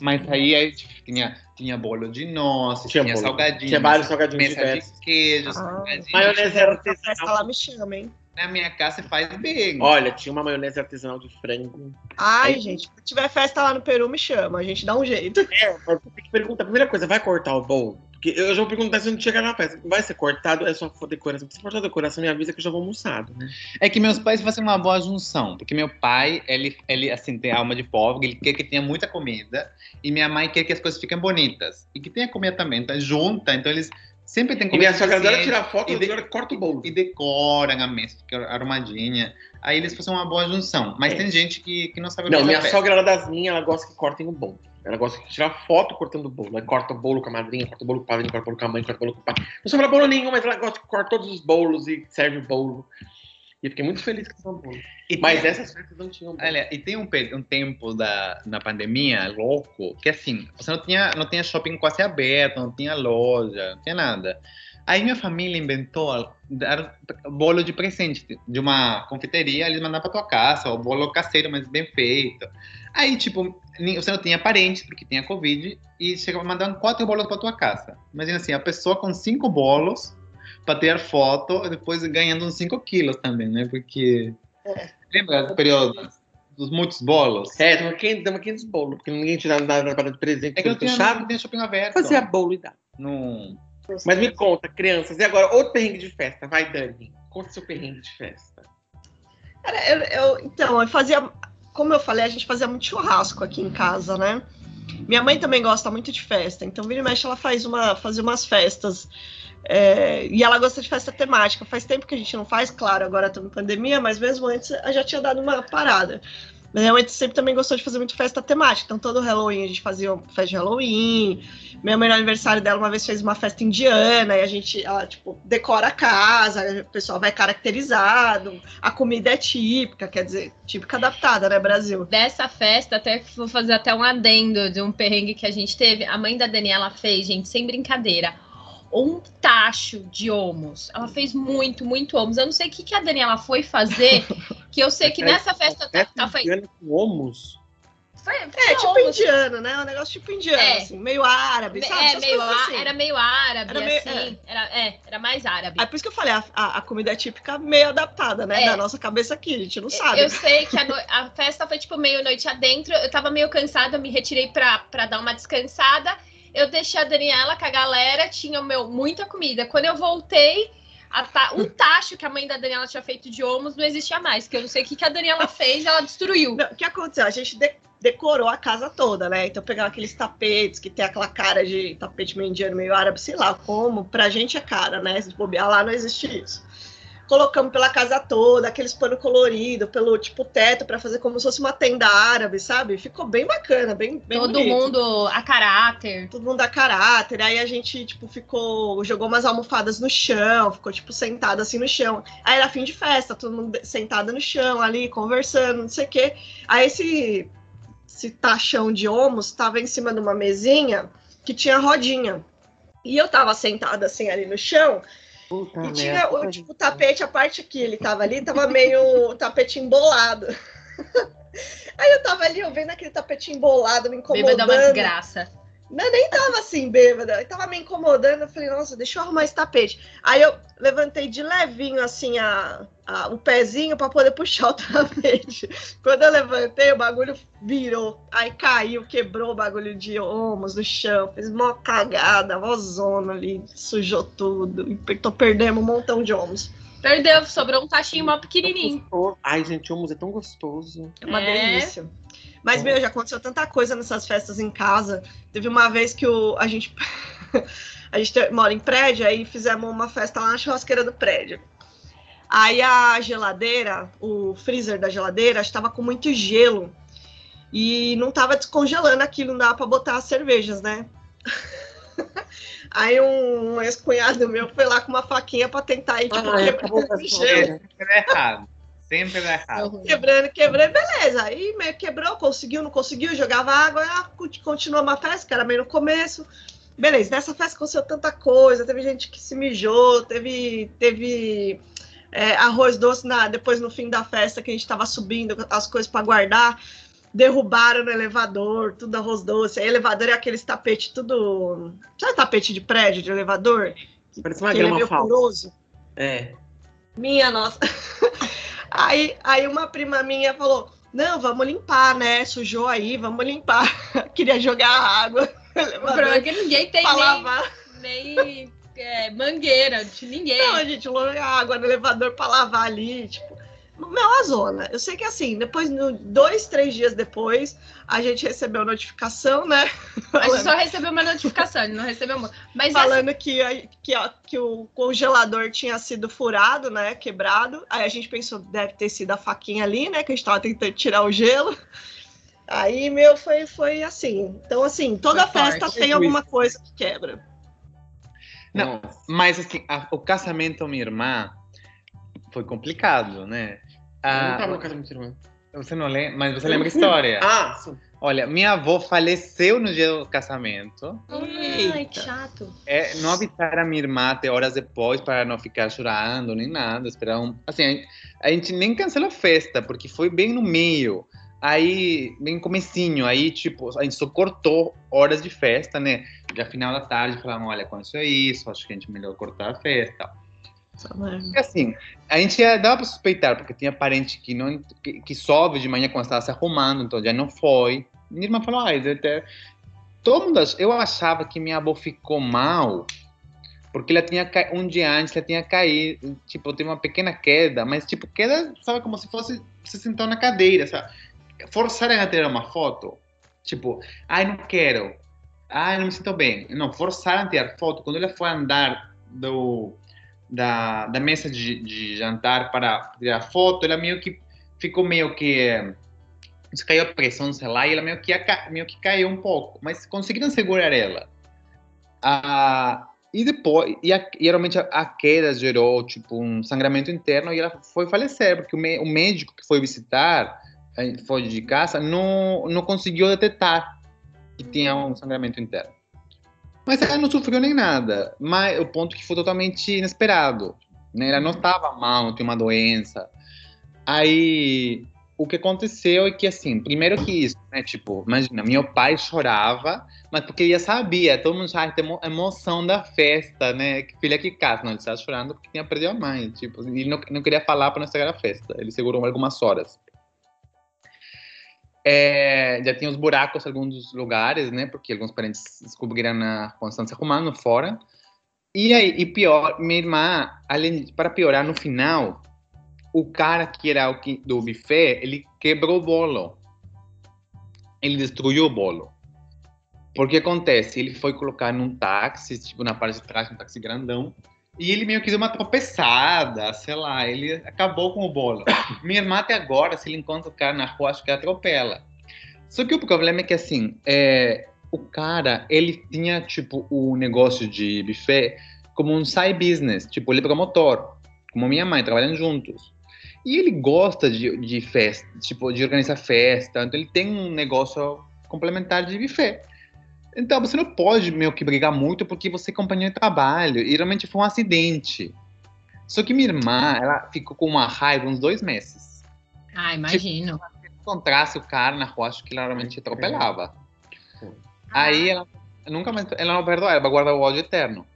Speaker 3: Mas aí, aí tipo, tinha, tinha bolo de nozes, tinha,
Speaker 4: Tinha bolo.
Speaker 3: salgadinho,
Speaker 4: Tinha vários salgadinhos
Speaker 3: mesa
Speaker 4: diversos.
Speaker 3: de queijo,
Speaker 2: Ah.
Speaker 4: Maionese
Speaker 2: Se
Speaker 4: artesanal.
Speaker 2: tiver festa lá, me chama, hein?
Speaker 3: Na minha casa faz bem.
Speaker 4: Olha, tinha uma maionese artesanal de frango.
Speaker 2: Ai,
Speaker 4: Aí-
Speaker 2: gente, se tiver festa lá no Peru, me chama. A gente dá um jeito.
Speaker 4: É, mas tem que perguntar. Primeira coisa, vai cortar o bolo? Eu já vou perguntar se não chegar na festa. Vai ser cortado? É só decoração. Se for só decoração, me avisa que eu já vou almoçado, né?
Speaker 3: É que meus pais fazem uma boa junção, porque meu pai, ele, ele assim, tem alma de pobre, ele quer que tenha muita comida, e minha mãe quer que as coisas fiquem bonitas. E que tenha comida também, tá junta, então eles sempre têm
Speaker 4: E
Speaker 3: comida
Speaker 4: minha sogra adora tirar foto
Speaker 3: e
Speaker 4: e
Speaker 3: de-
Speaker 4: corta o bolo.
Speaker 3: e decoram a mesa, fica arrumadinha. Aí eles fazem uma boa junção. Mas
Speaker 4: É.
Speaker 3: tem gente que, que não sabe
Speaker 4: Não, minha sogra, ela é das minhas, ela gosta que cortem o bolo. Ela gosta de tirar foto cortando o bolo. Aí corta o bolo com a madrinha, corta o bolo com o padrinho, corta o bolo com a mãe, corta o bolo com o pai. Não sobra bolo nenhum, mas ela gosta que corta todos os bolos e serve o bolo. E eu fiquei muito feliz com esse bolo.
Speaker 3: E
Speaker 4: Mas
Speaker 3: tem-
Speaker 4: essas festas não tinham bolo.
Speaker 3: Olha, e tem um, um tempo da, na pandemia louco que assim, você não tinha, não tinha shopping quase aberto, não tinha loja, não tinha nada. Aí minha família inventou dar bolo de presente de uma confeiteria, eles mandavam para tua casa, o bolo caseiro, mas bem feito. Aí, tipo, você não tinha parentes, porque tinha Covid, e chegava mandando quatro bolos para tua casa. Imagina assim, a pessoa com cinco bolos para ter foto, e depois ganhando uns 5 quilos também, né? Porque. Lembra do período dos muitos bolos?
Speaker 4: É, tava quente, tava quente os bolos, porque ninguém tinha nada para de presente.
Speaker 3: É que não
Speaker 4: tudo
Speaker 3: tinha,
Speaker 4: fechado.
Speaker 3: não tinha shopping aberto.
Speaker 4: Fazia bolo e dá. Mas me conta, crianças, e agora outro perrengue de festa? Vai, Dani. Conta seu perrengue de festa.
Speaker 2: Cara, eu, eu- então, eu fazia. Como eu falei, a gente fazia muito churrasco aqui em casa, né? Minha mãe também gosta muito de festa, então vira e mexe ela faz uma, fazia umas festas. é, e ela gosta de festa temática. Faz tempo que a gente não faz, claro, agora estamos em pandemia, mas mesmo antes eu já tinha dado uma parada. Mas mãe sempre também gostou de fazer muito festa temática. Então, todo Halloween a gente fazia festa de Halloween. Mãe, no aniversário dela, uma vez fez uma festa indiana. E a gente, ela, tipo, decora a casa, o pessoal vai caracterizado. A comida é típica, quer dizer, típica adaptada, né, Brasil?
Speaker 1: Dessa festa, até vou fazer até um adendo de um perrengue que a gente teve. A mãe da Daniela fez, gente, sem brincadeira, um tacho de homos. Ela fez muito, muito homos. Eu não sei o que, que a Daniela foi fazer, que eu sei que nessa festa tá, tá, foi,
Speaker 4: com homos.
Speaker 1: foi,
Speaker 2: É,
Speaker 1: foi
Speaker 2: tipo
Speaker 1: homos.
Speaker 2: indiano, né? Um negócio tipo indiano,
Speaker 1: É.
Speaker 2: assim, meio árabe, sabe?
Speaker 1: É,
Speaker 2: Essas
Speaker 1: meio
Speaker 2: assim.
Speaker 1: Era meio árabe,
Speaker 2: Era meio-
Speaker 1: assim. Era, é, era mais árabe.
Speaker 2: Aí por isso que eu falei, a, a- a comida é típica meio adaptada, né?
Speaker 1: É.
Speaker 2: Da nossa cabeça aqui, a gente não sabe.
Speaker 1: Eu sei que a, no- a festa foi tipo meio-noite adentro. Eu tava meio cansada, eu me retirei pra, pra dar uma descansada. Eu deixei a Daniela com a galera, tinha meu, muita comida. Quando eu voltei, a ta- o tacho que a mãe da Daniela tinha feito de homos não existia mais. Que eu não sei o que, que a Daniela fez, ela destruiu.
Speaker 2: Não, o que aconteceu? A gente de- decorou a casa toda, né? Então pegava aqueles tapetes que tem aquela cara de tapete meio indiano, meio árabe, sei lá como. Pra gente é cara, né? Se bobear lá não existe isso. Colocamos pela casa toda, aqueles pano colorido, pelo tipo teto, pra fazer como se fosse uma tenda árabe, sabe? Ficou bem bacana, bem, bem
Speaker 1: Todo
Speaker 2: bonito.
Speaker 1: mundo a caráter.
Speaker 2: todo mundo dá caráter. Aí a gente, tipo, ficou. Jogou umas almofadas no chão, ficou, tipo, sentado assim no chão. Aí era fim de festa, todo mundo sentado no chão ali, conversando, não sei o quê. Aí esse, esse tachão de homos tava em cima de uma mesinha que tinha rodinha. E eu tava sentada assim ali no chão,
Speaker 4: Puta
Speaker 2: e tinha o tipo, o tapete, a parte que ele tava ali, tava meio o tapete embolado. Aí eu tava ali, eu vendo aquele tapete embolado, me
Speaker 1: Bêbada é uma
Speaker 2: incomodando.
Speaker 1: desgraça.
Speaker 2: Mas nem tava assim, bêbada. Tava me incomodando. Eu falei, nossa, deixa eu arrumar esse tapete. Aí eu levantei de levinho, assim, a, a o pezinho para poder puxar o tapete. Quando eu levantei, o bagulho virou. Aí caiu, quebrou o bagulho de homos no chão. Fez uma cagada, uma zona ali. Sujou tudo. E tô perdendo um montão de homos.
Speaker 1: Perdeu, sobrou um tachinho mó pequenininho.
Speaker 4: Ai, gente, hummus é tão gostoso.
Speaker 2: É uma
Speaker 1: É.
Speaker 2: delícia. Mas, meu, já aconteceu tanta coisa nessas festas em casa. Teve uma vez que o, a gente. a gente te- mora em prédio, aí fizemos uma festa lá na churrasqueira do prédio. Aí a geladeira, o freezer da geladeira, estava com muito gelo. E não estava descongelando aquilo, não dava para botar as cervejas, né? Aí um, um ex-cunhado meu foi lá com uma faquinha para tentar ir, tipo,
Speaker 4: Ai,
Speaker 2: quebrando
Speaker 4: acabou com
Speaker 2: o gelo.
Speaker 3: Sempre dá errado. Sempre dá errado.
Speaker 2: Quebrando, quebrando, beleza. Aí meio quebrou, conseguiu, não conseguiu, jogava água, ah, conti- continuou uma festa, que era meio no começo. Beleza, nessa festa aconteceu tanta coisa, teve gente que se mijou, teve, teve é, arroz doce na, depois no fim da festa que a gente tava subindo as coisas para guardar, derrubaram no elevador, tudo arroz doce. Aí elevador é aqueles tapetes tudo. Sabe tapete de prédio, de elevador?
Speaker 4: Parece uma
Speaker 2: que ele é
Speaker 4: grama
Speaker 2: meio
Speaker 4: falsa. É.
Speaker 2: Minha nossa. Aí, aí uma prima minha falou: Não, vamos limpar, né? Sujou aí, vamos limpar. Queria jogar água.
Speaker 1: O problema é que ninguém tem
Speaker 2: pra
Speaker 1: nem,
Speaker 2: lavar.
Speaker 1: nem é, mangueira de ninguém.
Speaker 2: Não, a gente água no elevador pra lavar ali, tipo. Meu, a zona. Eu sei que assim, depois, no, dois, três dias depois, a gente recebeu notificação, né?
Speaker 1: A gente só recebeu uma notificação, não recebeu uma. Mas essa-
Speaker 2: falando que, a- que, ó, que o congelador tinha sido furado, né? Quebrado. Aí a gente pensou, deve ter sido a faquinha ali, né? Que a gente tava tentando tirar o gelo. Aí, meu, foi, foi assim. Então, assim, toda
Speaker 1: Foi
Speaker 2: festa
Speaker 1: forte.
Speaker 2: tem alguma coisa que quebra.
Speaker 3: Não, Mas assim, a- o casamento minha irmã foi complicado, né?
Speaker 4: Eu
Speaker 3: Ah,
Speaker 4: não tava no casamento, irmã.
Speaker 3: você não lembra, mas você lembra a história?
Speaker 4: Ah, sim.
Speaker 3: Olha, minha avó faleceu no dia do casamento.
Speaker 1: Ai, que chato.
Speaker 3: É, não avisaram a minha irmã até horas depois para não ficar chorando nem nada. Esperaram. Assim, a gente, a gente nem cancelou a festa, porque foi bem no meio. Aí, bem comecinho, aí, tipo, a gente só cortou horas de festa, né? Já final da tarde, falaram, olha, aconteceu isso, acho que a gente melhor cortar a festa. E assim, a gente dava para suspeitar, porque tinha parente que não que, que sobe de manhã quando estava se arrumando, então já não foi. Minha irmã falou, ah, até... todo mundo, eu achava que minha avó ficou mal, porque ela tinha um dia antes ela tinha caído, tipo, teve uma pequena queda, mas tipo, queda, sabe, como se fosse se sentar na cadeira, sabe? Forçaram a tirar uma foto, tipo, ai, não quero, ai, não me sinto bem. Não, forçaram a tirar foto. Quando ela foi andar do da, da mesa de, de jantar para tirar foto, ela meio que ficou meio que eh, se caiu a pressão, sei lá, e ela meio que, meio que caiu um pouco, mas conseguiram segurar ela. Ah, e depois, e a, e geralmente a, a queda gerou tipo um sangramento interno e ela foi falecer, porque o, mé- o médico que foi visitar, eh, foi de casa, não, não conseguiu detectar que tinha um sangramento interno. Mas ela não sofreu nem nada. Mas o ponto que foi totalmente inesperado. Né? Ela não estava mal, não tinha uma doença. Aí o que aconteceu é que assim, primeiro que isso, né? Tipo, imagina, meu pai chorava, mas porque ele já sabia, todo mundo já tem emo- emoção da festa, né? Que filha que casa, não, ele estava chorando porque tinha perdido a mãe, tipo, ele não, não queria falar para não estragar a festa. Ele segurou algumas horas. É, já tinha os buracos em alguns lugares, né? Porque alguns parentes descobriram na, se arrumando fora. E aí, e pior, minha irmã, além para piorar, no final, o cara que era o que, do buffet, ele quebrou o bolo. Ele destruiu o bolo. Porque acontece, ele foi colocar num táxi, tipo na parte de trás, um táxi grandão, e ele meio que deu uma tropeçada, sei lá, ele acabou com o bolo. Minha irmã até agora, se ele encontra o cara na rua, acho que atropela. Só que o problema é que assim, é, o cara, ele tinha tipo o negócio de buffet como um side business, tipo ele é promotor, como minha mãe, trabalhando juntos. E ele gosta de, de festa, tipo, de organizar festa, então ele tem um negócio complementar de buffet. Então você não pode meio que brigar muito porque você é companheiro de trabalho. E realmente foi um acidente. Só que minha irmã, ela ficou com uma raiva uns dois meses.
Speaker 1: Ah, imagino.
Speaker 3: Se encontrasse o cara na rua, acho que ela realmente atropelava. Aí ela nunca mais, ela não perdoa, ela vai guardar o ódio eterno.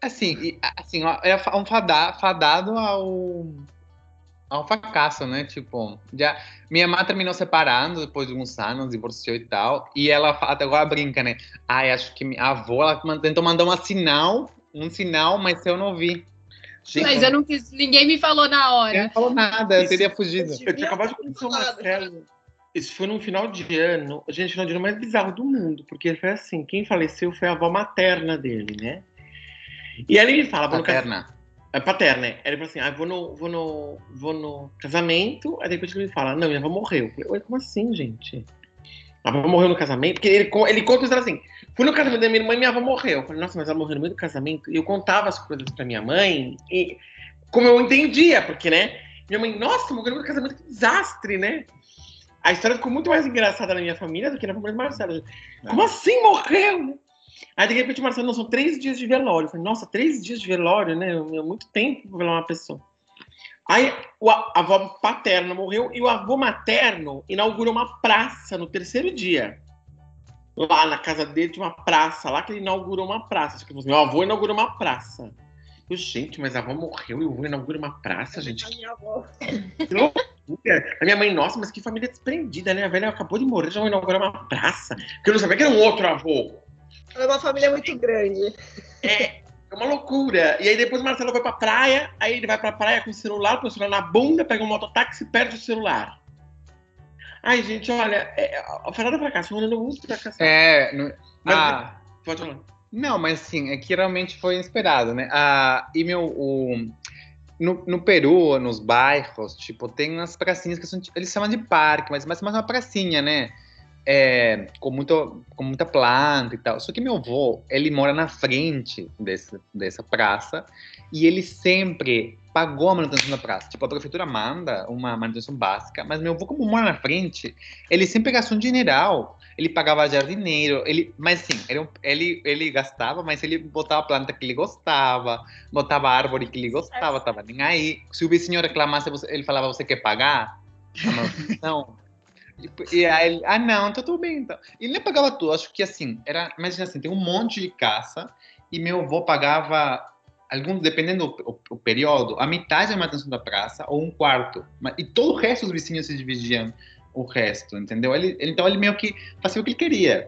Speaker 3: Assim, e, assim, é um fada, fadado ao ao fracasso, né? Tipo, já minha mãe terminou separando depois de uns anos, divorciou e tal, e ela até agora brinca, né? Ai, acho que minha avó ela tentou mandar um sinal, um sinal, mas eu não vi.
Speaker 1: mas eu não quis, ninguém me falou na hora.
Speaker 3: Ninguém falou nada, eu teria fugido.
Speaker 4: Eu tinha acabado de conhecer o Marcelo. Isso foi no final de ano, gente, final de ano mais bizarro do mundo, porque foi assim, quem faleceu foi a avó materna dele, né? E aí ele me fala,
Speaker 3: Materna.
Speaker 4: É paterna, né? Ele fala assim, ah, vou no, vou no, vou no casamento, aí depois ele me fala, não, minha avó morreu. Eu falei, como assim, gente? A avó morreu no casamento? Porque ele, ele conta isso assim, fui no casamento da minha irmã e minha avó morreu. Eu falei, nossa, mas ela morreu no meio do casamento? E eu contava as coisas pra minha mãe, e como eu entendia, porque, né? Minha mãe, nossa, morreu no meio do casamento, que desastre, né? A história ficou muito mais engraçada na minha família do que na família do Marcelo. Como assim morreu? Aí, de repente, Marcelo, não, são três dias de velório. Eu falei, nossa, três dias de velório, né? É muito tempo para velar uma pessoa. Aí, o, a avó paterna morreu e o avô materno inaugurou uma praça no terceiro dia. Lá na casa dele tinha uma praça, lá que ele inaugurou uma praça. Tipo assim, meu avô inaugurou uma praça. Eu, gente, mas a avó morreu e o avô inaugura uma praça, gente. A minha avó. Que loucura. A minha mãe, nossa, mas que família desprendida, né? A velha acabou de morrer, já vai inaugurar uma praça. Porque eu não sabia que era um outro avô.
Speaker 2: É uma família muito grande.
Speaker 4: É, é uma loucura. E aí depois o Marcelo vai pra praia, aí ele vai pra praia com o celular, põe o celular na bunda, pega um mototáxi e perde o celular. Ai, gente, olha, é, a Fernanda fracassou, eu não muito fracassado.
Speaker 3: É, no,
Speaker 4: Mas,
Speaker 3: ah,
Speaker 4: pode falar.
Speaker 3: não, mas sim, é que realmente foi inesperado, né? Ah, e meu, o, no, no Peru, nos bairros, tipo, tem umas pracinhas que são, eles chamam de parque, mas mais uma pracinha, né? É, com, muito, com muita planta e tal. Só que meu avô, ele mora na frente desse, dessa praça e ele sempre pagou a manutenção da praça. Tipo, a prefeitura manda uma manutenção básica, mas meu avô, como mora na frente, ele sempre gastou um general. Ele pagava jardineiro, ele, mas sim, ele, ele, ele gastava, mas ele botava planta que ele gostava, botava árvore que ele gostava, tava nem aí. Se o vizinho reclamasse, ele falava, você quer pagar a manutenção? E aí ele, ah, não, tá tudo bem então. Ele nem pagava tudo, acho que assim, era, imagina assim, tem um monte de caça e meu avô pagava, alguns, dependendo do o, o período, a metade da manutenção da praça ou um quarto. E todo o resto dos vizinhos se dividiam o resto, entendeu? Ele, então ele meio que fazia o que ele queria.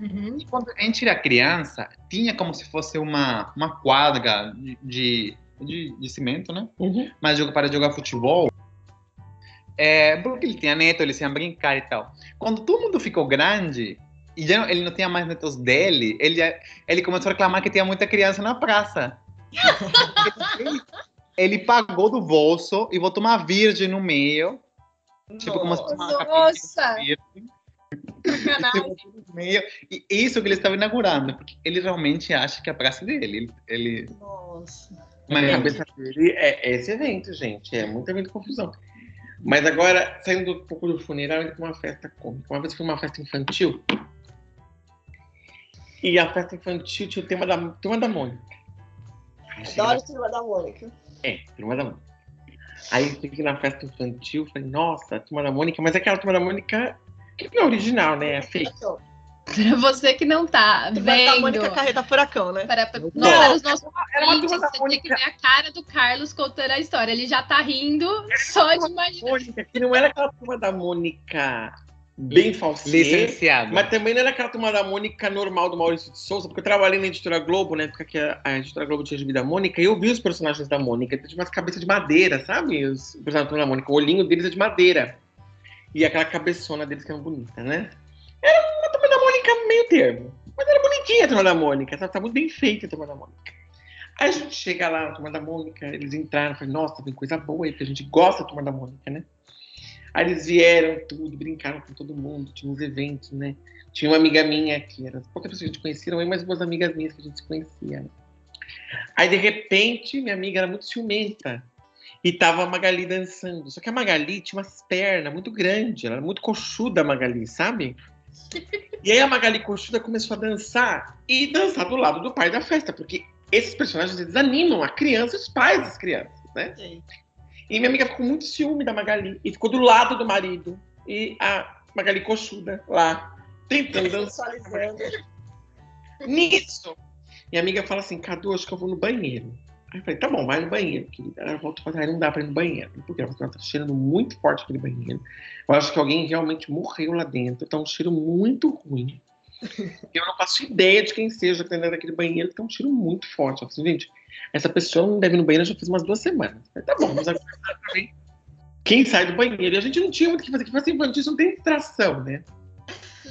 Speaker 3: Uhum. E quando a gente era criança, tinha como se fosse uma, uma quadra de, de, de cimento, né? Uhum. Mas para jogar futebol, é, porque ele tinha neto, eles iam brincar e tal. Quando todo mundo ficou grande, e já não, ele não tinha mais netos dele, ele, ele começou a reclamar que tinha muita criança na praça. ele, ele pagou do bolso e botou uma virgem no meio. Tipo, como se fosse uma
Speaker 1: Nossa!
Speaker 3: meio, e isso que ele estava inaugurando, porque ele realmente acha que é a praça dele. Ele.
Speaker 2: Nossa.
Speaker 4: Mas a cabeça dele é, esse evento, gente. É muito evento confusão. Mas agora, saindo um pouco do funeral, indo para uma festa cômica. Uma vez foi uma festa infantil. E a festa infantil tinha o tema da, tema da Mônica.
Speaker 2: Adoro o tema da Mônica.
Speaker 4: É, tema da Mônica. Aí eu fiquei na festa infantil, falei, nossa, a turma da Mônica, mas é aquela turma da Mônica que não é original, né? É fake.
Speaker 1: Pra você que não tá vendo.
Speaker 2: a Mônica Carreta Furacão, né?
Speaker 1: Para, para, não, para os nossos era uma turma da Mônica. Tem que ver a cara do Carlos contando a história. Ele já tá rindo só de imaginar.
Speaker 4: Mônica, que não era aquela turma da Mônica bem falsificada.
Speaker 3: Licenciada.
Speaker 4: Mas também não era aquela turma da Mônica normal do Maurício de Souza, porque eu trabalhei na editora Globo, né? Porque a, a editora Globo tinha gibi da Mônica, e eu vi os personagens da Mônica, tinha umas cabeças de madeira, sabe? Os personagens da Mônica, o olhinho deles é de madeira. E aquela cabeçona deles que é bonita, né? Era uma turma meio termo. Mas era bonitinha a turma da Mônica, sabe? Tá muito bem feita a turma da Mônica. Aí a gente chega lá na turma da Mônica, eles entraram, falei, nossa, tem coisa boa aí, porque a gente gosta da turma da Mônica, né? Aí eles vieram tudo, brincaram com todo mundo, tinha uns eventos, né? Tinha uma amiga minha que era poucas pessoas que a gente conhecia, não mais duas amigas minhas que a gente se conhecia. Né? Aí de repente, minha amiga era muito ciumenta e tava a Magali dançando. Só que a Magali tinha umas pernas muito grandes, ela era muito coxuda, a Magali, sabe? E aí a Magali Coxuda começou a dançar e dançar do lado do pai da festa, porque esses personagens eles animam a criança e os pais das crianças, né? Sim. E minha amiga ficou muito ciúme da Magali e ficou do lado do marido e a Magali Coxuda lá tentando dançar. Nisso, minha amiga fala assim, Cadu, acho que eu vou no banheiro. Aí eu falei, tá bom, vai no banheiro, querida. Ela voltou falou, ah, não dá pra ir no banheiro. Porque ela tá cheirando muito forte aquele banheiro. Eu acho que alguém realmente morreu lá dentro. Tá um cheiro muito ruim. Eu não faço ideia de quem seja que tá dentro daquele banheiro, que tá um cheiro muito forte. Eu falei, assim, gente, essa pessoa não deve ir no banheiro já faz umas duas semanas. Falei, tá bom, mas agora quem sai do banheiro? E a gente não tinha muito o que fazer, que festa infantil não tem distração, né?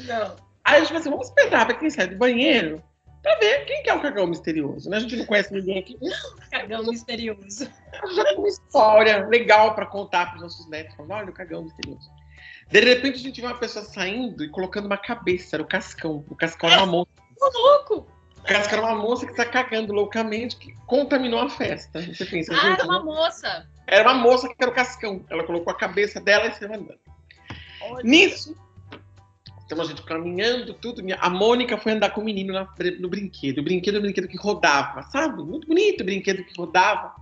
Speaker 2: Não.
Speaker 4: Aí a gente falou assim, vamos esperar pra quem sai do banheiro pra ver quem que é o cagão misterioso, né? A gente não conhece ninguém aqui.
Speaker 1: Cagão misterioso.
Speaker 4: Já tem uma história legal pra contar pros nossos netos. Falando, olha o cagão misterioso. De repente a gente viu uma pessoa saindo e colocando uma cabeça, era o Cascão. O Cascão era uma moça.
Speaker 1: Ô, louco!
Speaker 4: O Cascão era uma moça que tá cagando loucamente, que contaminou a festa. Você pensa,
Speaker 1: Ah,
Speaker 4: gente,
Speaker 1: era uma
Speaker 4: né?
Speaker 1: moça.
Speaker 4: era uma moça que era o Cascão. Ela colocou a cabeça dela e saiu andando. Nisso, estamos a gente caminhando, tudo. A Mônica foi andar com o menino no brinquedo. O brinquedo é um brinquedo que rodava, sabe? Muito bonito o brinquedo que rodava.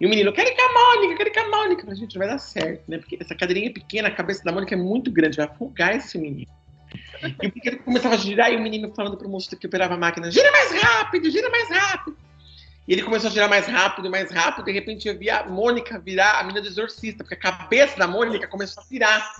Speaker 4: E o menino, quero ir com a Mônica, quero ir com a Mônica. Falei, gente, não vai dar certo, né? Porque essa cadeirinha é pequena, a cabeça da Mônica é muito grande, vai afogar esse menino. E o brinquedo começava a girar e o menino falando pro moço que operava a máquina, gira mais rápido, gira mais rápido. E ele começou a girar mais rápido, mais rápido, de repente eu vi a Mônica virar a menina do exorcista, porque a cabeça da Mônica começou a virar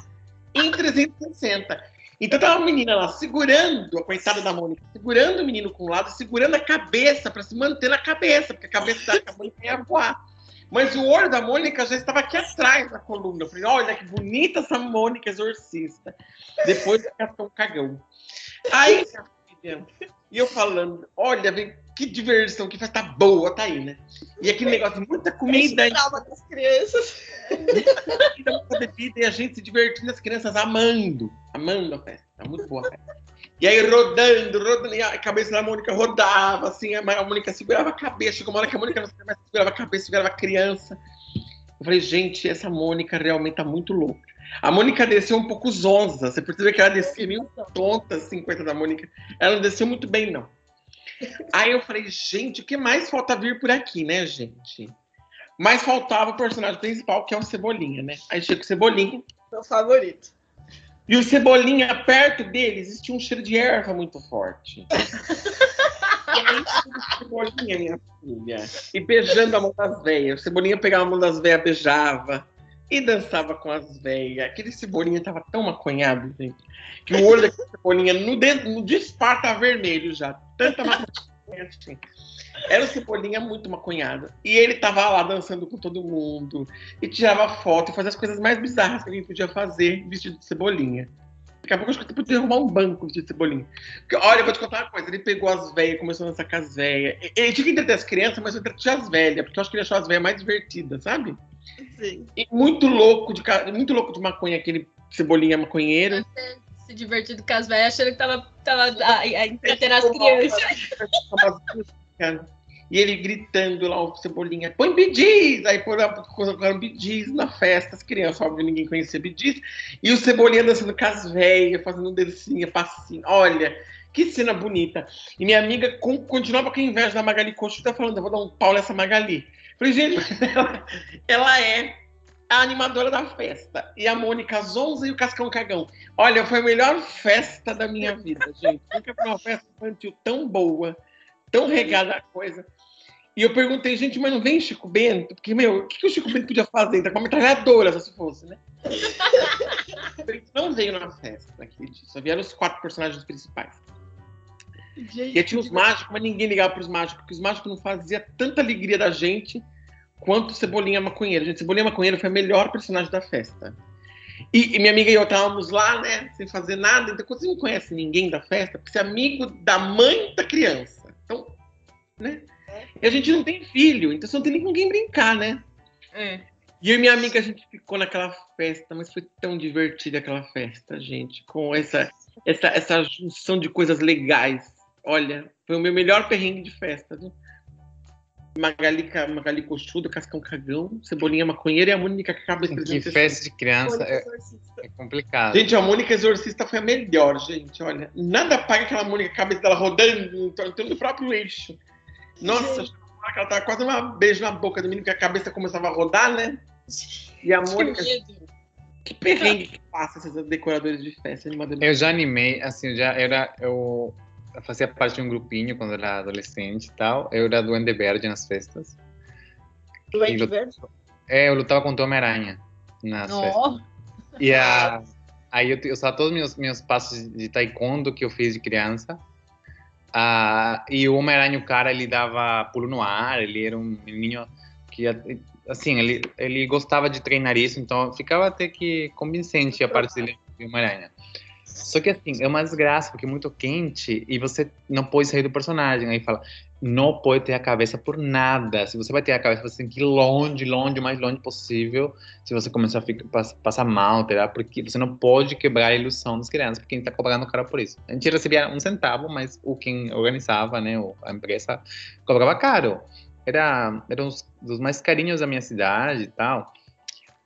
Speaker 4: em 360. Então tava a menina lá segurando, a coitada da Mônica, segurando o menino com um lado, segurando a cabeça para se manter na cabeça, porque a cabeça da Mônica ia voar. Mas o olho da Mônica já estava aqui atrás da coluna. Eu falei, olha que bonita essa Mônica exorcista. Depois fica um cagão. Aí, e eu falando, olha, vem, que diversão, que festa boa, tá aí, né? E aquele negócio, muita comida,
Speaker 2: trauma das crianças.
Speaker 4: muita bebida, e a gente se divertindo, as crianças amando, amando a festa. Tá muito boa a festa. E aí rodando, rodando, e a cabeça da Mônica rodava, assim, a Mônica segurava a cabeça, chegou uma hora que a Mônica não segurava a cabeça, segurava a criança. Eu falei, gente, essa Mônica realmente tá muito louca. A Mônica desceu um pouco zonza, você percebeu que ela descia meio tonta, assim, da Mônica. Ela não desceu muito bem, não. Aí eu falei, gente, o que mais falta vir por aqui, né, gente? Mas faltava o personagem principal, que é o Cebolinha, né? Aí chega o Cebolinha,
Speaker 2: Meu favorito.
Speaker 4: e o Cebolinha, perto dele, existia um cheiro de erva muito forte. E aí, o Cebolinha, minha filha, e beijando a mão das velhas. O Cebolinha pegava a mão das velhas, beijava e dançava com as velhas. Aquele Cebolinha tava tão maconhado, gente, que o olho daquele Cebolinha no, dedo, no disparo tava vermelho já. Tanta maconha assim. Era o Cebolinha muito maconhado. E ele tava lá dançando com todo mundo. E tirava foto e fazia as coisas mais bizarras que alguém podia fazer vestido de Cebolinha. Daqui a pouco acho que você podia arrumar um banco de Cebolinha. Porque, olha, eu vou te contar uma coisa. Ele pegou as velhas, começou a dançar com as velhas. Ele tinha que entreter as crianças, mas entreter as velhas. Porque eu acho que ele achou as velhas mais divertidas, sabe?
Speaker 2: Sim.
Speaker 4: E muito louco de, muito louco de maconha, aquele Cebolinha maconheiro.
Speaker 1: Se divertindo com as velhas, achando que tava, tava a, a entretendo as crianças.
Speaker 4: E ele gritando lá, o Cebolinha, põe bidis! Aí colocaram bidis na festa, as crianças, óbvio, ninguém conhecia bidis. E o Cebolinha dançando com as velhas, fazendo dancinha, passinho. Olha, que cena bonita. E minha amiga com- continuava com inveja da Magali Cochuta, falando, eu vou dar um pau nessa Magali. Falei, gente, ela, ela é a animadora da festa. E a Mônica Zonza e o Cascão Cagão. Olha, foi a melhor festa da minha vida, gente. Nunca foi uma festa infantil tão boa, tão regada a coisa. E eu perguntei, gente, mas não vem Chico Bento? Porque, meu, o que, que o Chico Bento podia fazer? Tá com uma metralhadora, se fosse, né? Ele não veio na festa naquele dia. Só vieram os quatro personagens principais. E aí tinha os mágicos, mas ninguém ligava pros mágicos, porque os mágicos não faziam tanta alegria da gente quanto Cebolinha Maconheiro. Gente, Cebolinha Maconheiro foi a melhor personagem da festa. E, e minha amiga e eu estávamos lá, né, sem fazer nada. Então, você não conhece ninguém da festa, porque você é amigo da mãe da criança. Então, né? E a gente não tem filho, então você não tem nem com quem brincar, né?
Speaker 1: É.
Speaker 4: E eu e minha amiga, a gente ficou naquela festa, mas foi tão divertida aquela festa, gente, com essa, essa, essa junção de coisas legais. Olha, foi o meu melhor perrengue de festa, viu? Magali, Magali Cochuda, Cascão Cagão, Cebolinha Maconheira e a Mônica que acaba
Speaker 3: Que festa de criança é,
Speaker 2: Exorcista.
Speaker 3: é complicado.
Speaker 4: Gente, a Mônica Exorcista foi a melhor, gente. Olha, nada paga aquela Mônica, a cabeça dela rodando em torno do próprio eixo. Nossa, que ela tava quase uma beijo na boca do menino, que a cabeça começava a rodar, né? E a Mônica, que perrengue que passa esses decoradores de festa, de
Speaker 3: Eu já animei, assim, eu já era. Eu, fazia parte de um grupinho quando era adolescente e tal. Eu era Duende Verde nas festas.
Speaker 2: Doente verde?
Speaker 3: É, eu lutava contra o Homem-Aranha nas festas.
Speaker 1: Ó,
Speaker 3: E a, aí eu, eu usava todos os meus, meus passos de taekwondo que eu fiz de criança. Ah, e o Homem-Aranha, o cara, ele dava pulo no ar, ele era um menino que, assim, ele, ele gostava de treinar isso, então ficava até que convincente a parte dele de Homem-Aranha. Só que, assim, é uma desgraça, porque é muito quente e você não pode sair do personagem. Aí fala, não pode ter a cabeça por nada. Se você vai ter a cabeça, você tem que ir longe, longe, o mais longe possível. Se você começar a ficar, pass- passar mal, terá, porque você não pode quebrar a ilusão das crianças, porque a gente tá cobrando o cara por isso. A gente recebia um centavo, mas o quem organizava, né, a empresa, cobrava caro. Era, era um dos mais carinhos da minha cidade e tal.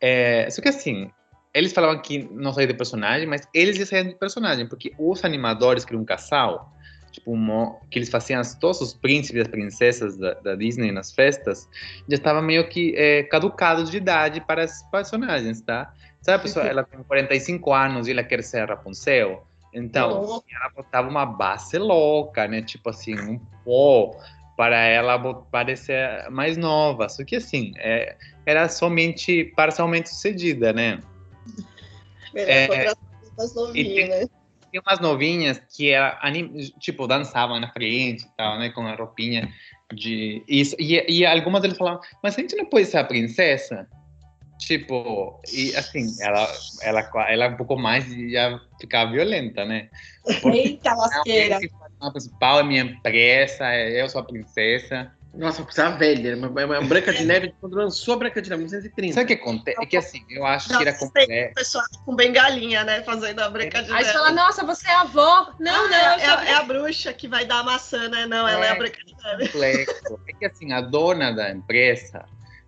Speaker 3: É, só que assim, eles falavam que não saía de personagem, mas eles saíam de personagem, porque os animadores, eram um casal, tipo, um que eles faziam as- todos os príncipes e as princesas da, da Disney nas festas, já estavam meio que é, caducados de idade para os personagens, tá? Sabe a pessoa, ela tem 45 anos e ela quer ser a Rapunzel? Então,
Speaker 2: Louco.
Speaker 3: ela botava uma base louca, né? Tipo assim, um pó para ela parecer mais nova. Só que assim, é, era somente parcialmente sucedida, né?
Speaker 2: Melhor
Speaker 3: É,
Speaker 2: contratar mais novinho, né?
Speaker 3: Tem umas novinhas que era, anim- tipo, dançavam na frente e tal, né? Com a roupinha de isso. E, e algumas deles falavam, mas a gente não pode ser a princesa? Tipo, e assim, ela, ela, ela um pouco mais já ficava violenta, né?
Speaker 2: Eita lasqueira.
Speaker 3: A principal é minha empresa, é- eu sou a princesa.
Speaker 4: Nossa, precisava velha. Uma, uma Branca de Neve, quando lançou a Branca de Neve, 1930.
Speaker 3: Sabe o que acontece? É que assim, eu acho
Speaker 2: Não,
Speaker 3: que era
Speaker 2: sei.
Speaker 3: complexo.
Speaker 2: O pessoal com bengalinha, né? Fazendo a branca de
Speaker 1: Aí você
Speaker 2: neve.
Speaker 1: fala, nossa, você é avó. Não,
Speaker 2: Ah,
Speaker 1: não,
Speaker 2: é,
Speaker 1: eu sou
Speaker 2: é- é a bruxa que vai dar a maçã, né? Não, ela é,
Speaker 3: É.
Speaker 2: a branca de neve.
Speaker 3: complexo. É que assim, a dona da empresa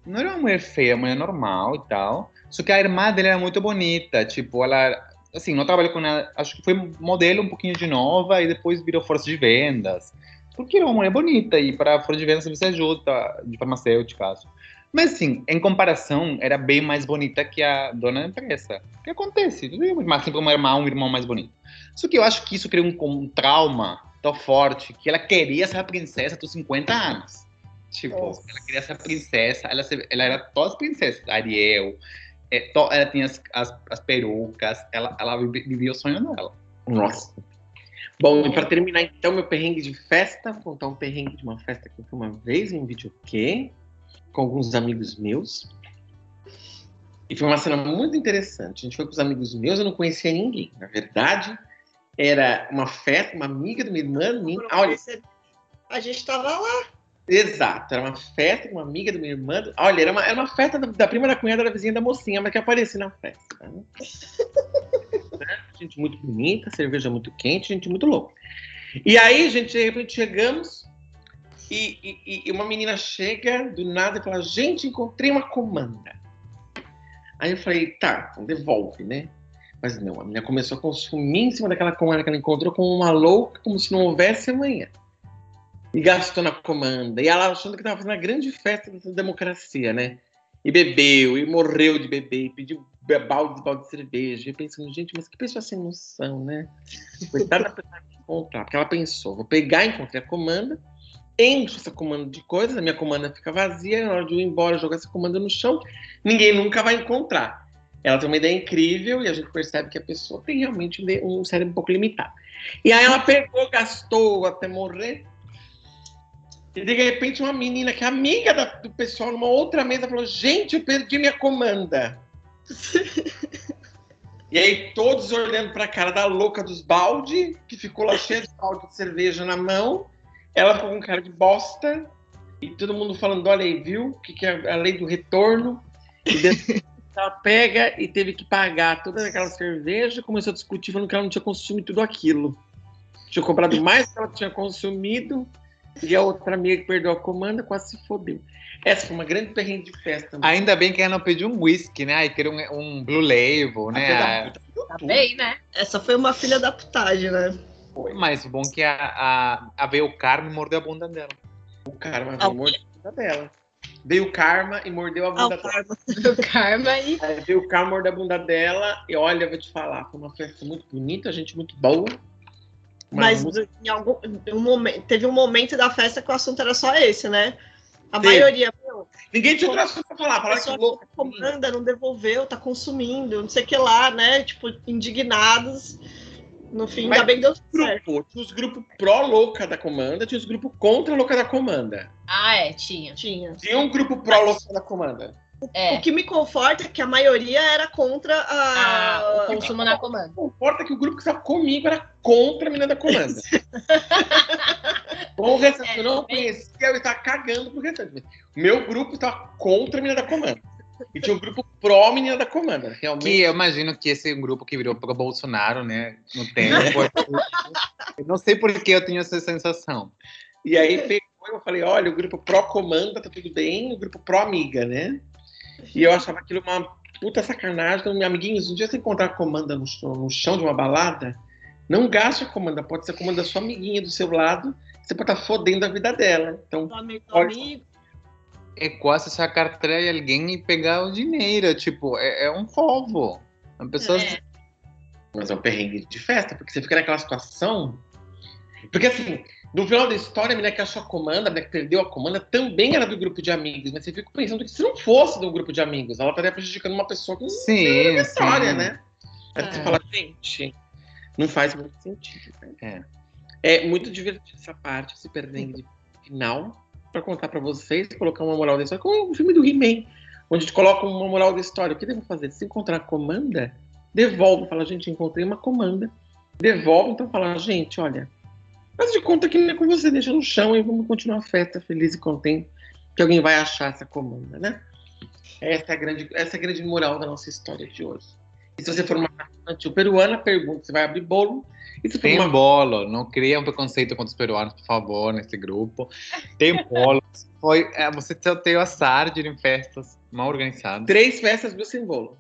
Speaker 3: não era uma mulher feia, uma mulher normal e tal. Só que a irmã dele era muito bonita. Tipo, ela, assim, não trabalhou com ela. Acho que foi modelo um pouquinho de nova e depois virou força de vendas. Porque era uma mulher bonita e para força de vendas você ajuda de farmacêuticas. Mas assim, em comparação, era bem mais bonita que a dona da empresa. O que acontece? Mas sempre uma irmã, um irmão mais bonito. Só que eu acho que isso criou um, um trauma tão forte que ela queria ser a princesa dos 50 anos. Tipo,
Speaker 2: Nossa.
Speaker 3: ela queria ser a princesa, ela, ela era todas princesas, Ariel, é, to- ela tinha as, as, as perucas, ela, ela vivi- vivia o sonho dela.
Speaker 4: Nossa. Bom, e para terminar então meu perrengue de festa, vou contar um perrengue de uma festa que eu fui uma vez em um videokê com alguns amigos meus. E foi uma cena muito interessante. A gente foi com os amigos meus, eu não conhecia ninguém. Na verdade, era uma festa, uma amiga da minha irmã. Minha, olha,
Speaker 2: A gente tava lá.
Speaker 4: Exato, era uma festa com uma amiga da minha irmã. Olha, era uma, era uma festa da, da prima da cunhada da vizinha da mocinha, mas que aparecia na festa. né? gente muito bonita, cerveja muito quente, gente muito louca. E aí, gente, de repente chegamos e, e- e uma menina chega do nada e fala: Gente, encontrei uma comanda. Aí eu falei: Tá, então devolve, né? Mas não, a menina começou a consumir em cima daquela comanda que ela encontrou como uma louca, como se não houvesse amanhã e gastou na comanda. E ela achando que estava fazendo uma grande festa da democracia, né? E bebeu, e morreu de beber, e pediu balde, balde de cerveja. E pensando, gente, mas que pessoa sem noção, né? Coitada da pessoa que encontrar. Porque ela pensou, vou pegar, encontrei a comanda, encho essa comanda de coisas, a minha comanda fica vazia, na hora de eu ir embora, jogar essa comanda no chão, ninguém nunca vai encontrar. Ela tem uma ideia incrível e a gente percebe que a pessoa tem realmente um cérebro um pouco limitado. E aí ela pegou, gastou até morrer, e de repente uma menina que é amiga da- do pessoal numa outra mesa falou: Gente, eu perdi minha comanda. e aí todos olhando pra cara da louca dos balde, que ficou lá cheia de balde de cerveja na mão. Ela ficou com cara de bosta. E todo mundo falando: Olha aí, viu? O que, que é a lei do retorno? E depois ela pega e teve que pagar toda aquela cerveja. Começou a discutir, falando que ela não tinha consumido tudo aquilo. Tinha comprado mais do que ela tinha consumido. E a outra amiga que perdeu a comanda quase se fodeu. Essa foi uma grande perrengue de festa.
Speaker 3: Ainda bem que ela não pediu um whisky, né? Aí queria um, um Blue Label, né?
Speaker 1: Tá bem, né?
Speaker 2: Essa foi uma filha da putagem, né?
Speaker 3: Mas o bom é que a, a, a veio o Carmo e mordeu a bunda dela.
Speaker 4: O karma
Speaker 2: Ah,
Speaker 4: veio mordeu a bunda dela. Veio o karma e mordeu a
Speaker 2: Ah,
Speaker 4: bunda
Speaker 2: o
Speaker 4: dela.
Speaker 2: karma.
Speaker 1: O karma e
Speaker 4: Aí Veio o karma, mordeu a bunda dela. E olha, eu vou te falar, foi uma festa muito bonita, gente muito boa.
Speaker 2: Mas em algum um momento, teve um momento da festa que o assunto era só esse, né? A
Speaker 4: Teve.
Speaker 2: maioria, meu,
Speaker 4: Ninguém tinha outro assunto pra falar.
Speaker 2: a
Speaker 4: Falar que louco.
Speaker 2: comanda, não devolveu, tá consumindo, não sei o que lá, né? Tipo, indignados. No fim,
Speaker 4: Mas
Speaker 2: ainda bem que deu certo.
Speaker 4: Grupo, tinha os grupos pró-louca da comanda, tinha os grupos contra a louca da comanda.
Speaker 1: Ah, é, tinha.
Speaker 2: Tinha.
Speaker 4: Tinha um grupo pró-louca da comanda.
Speaker 1: É.
Speaker 2: O que me conforta é que a maioria era contra a.
Speaker 1: Ah, o consumo na comanda.
Speaker 4: Não importa que o grupo que estava comigo era contra a menina da comanda. Bom, o restante eu não conhecia, eu estava cagando pro restante. O meu grupo estava contra a menina da comanda. E tinha um grupo pró-menina da comanda. Realmente.
Speaker 3: Que eu imagino que esse grupo que virou pro Bolsonaro, né, no tempo. eu não sei por que eu tenho essa sensação.
Speaker 4: E aí pegou, eu falei, olha, o grupo pró-comanda tá tudo bem, o grupo pró-amiga, né? E eu achava aquilo uma puta sacanagem. Então, amiguinhos, um dia você encontrar a comanda no chão, no chão de uma balada, não gaste a comanda, pode ser a comanda da sua amiguinha do seu lado, você pode estar fodendo a vida dela. Então,
Speaker 2: do amigo, do
Speaker 4: Olha.
Speaker 2: amigo.
Speaker 3: É quase essa carteira de alguém e pegar o dinheiro. Tipo, é, é um roubo. A pessoa.
Speaker 1: É.
Speaker 4: mas é um perrengue de festa, porque você fica naquela situação. Porque assim, no final da história, a menina que achou a comanda, a menina que perdeu a comanda, também era do grupo de amigos. Mas você fica pensando que se não fosse do grupo de amigos, ela estaria prejudicando uma pessoa que não
Speaker 3: Sim,
Speaker 4: história,
Speaker 3: sim.
Speaker 4: né? Aí
Speaker 1: É.
Speaker 4: você fala, gente, não faz muito sentido. né?
Speaker 3: É.
Speaker 4: É muito divertido essa parte, esse perrengue de final, pra contar pra vocês, colocar uma moral da história, como o filme do He-Man, onde a gente coloca uma moral da história. O que devo fazer? Se encontrar a comanda, devolve. Fala, gente, encontrei uma comanda. Devolve, então fala, gente, olha, faz de conta que não é com você, deixa no chão e vamos continuar a festa feliz e contente que alguém vai achar essa comanda, né? Essa é a grande, essa é a grande moral da nossa história de hoje. E se você for uma infantil peruana, pergunta se vai abrir bolo. E se for
Speaker 3: Tem
Speaker 4: uma
Speaker 3: bolo, não cria um preconceito contra os peruanos, por favor, nesse grupo. Tem bolo. Foi, é, você tem o azar de ir em festas mal organizadas.
Speaker 4: três festas do sem bolo.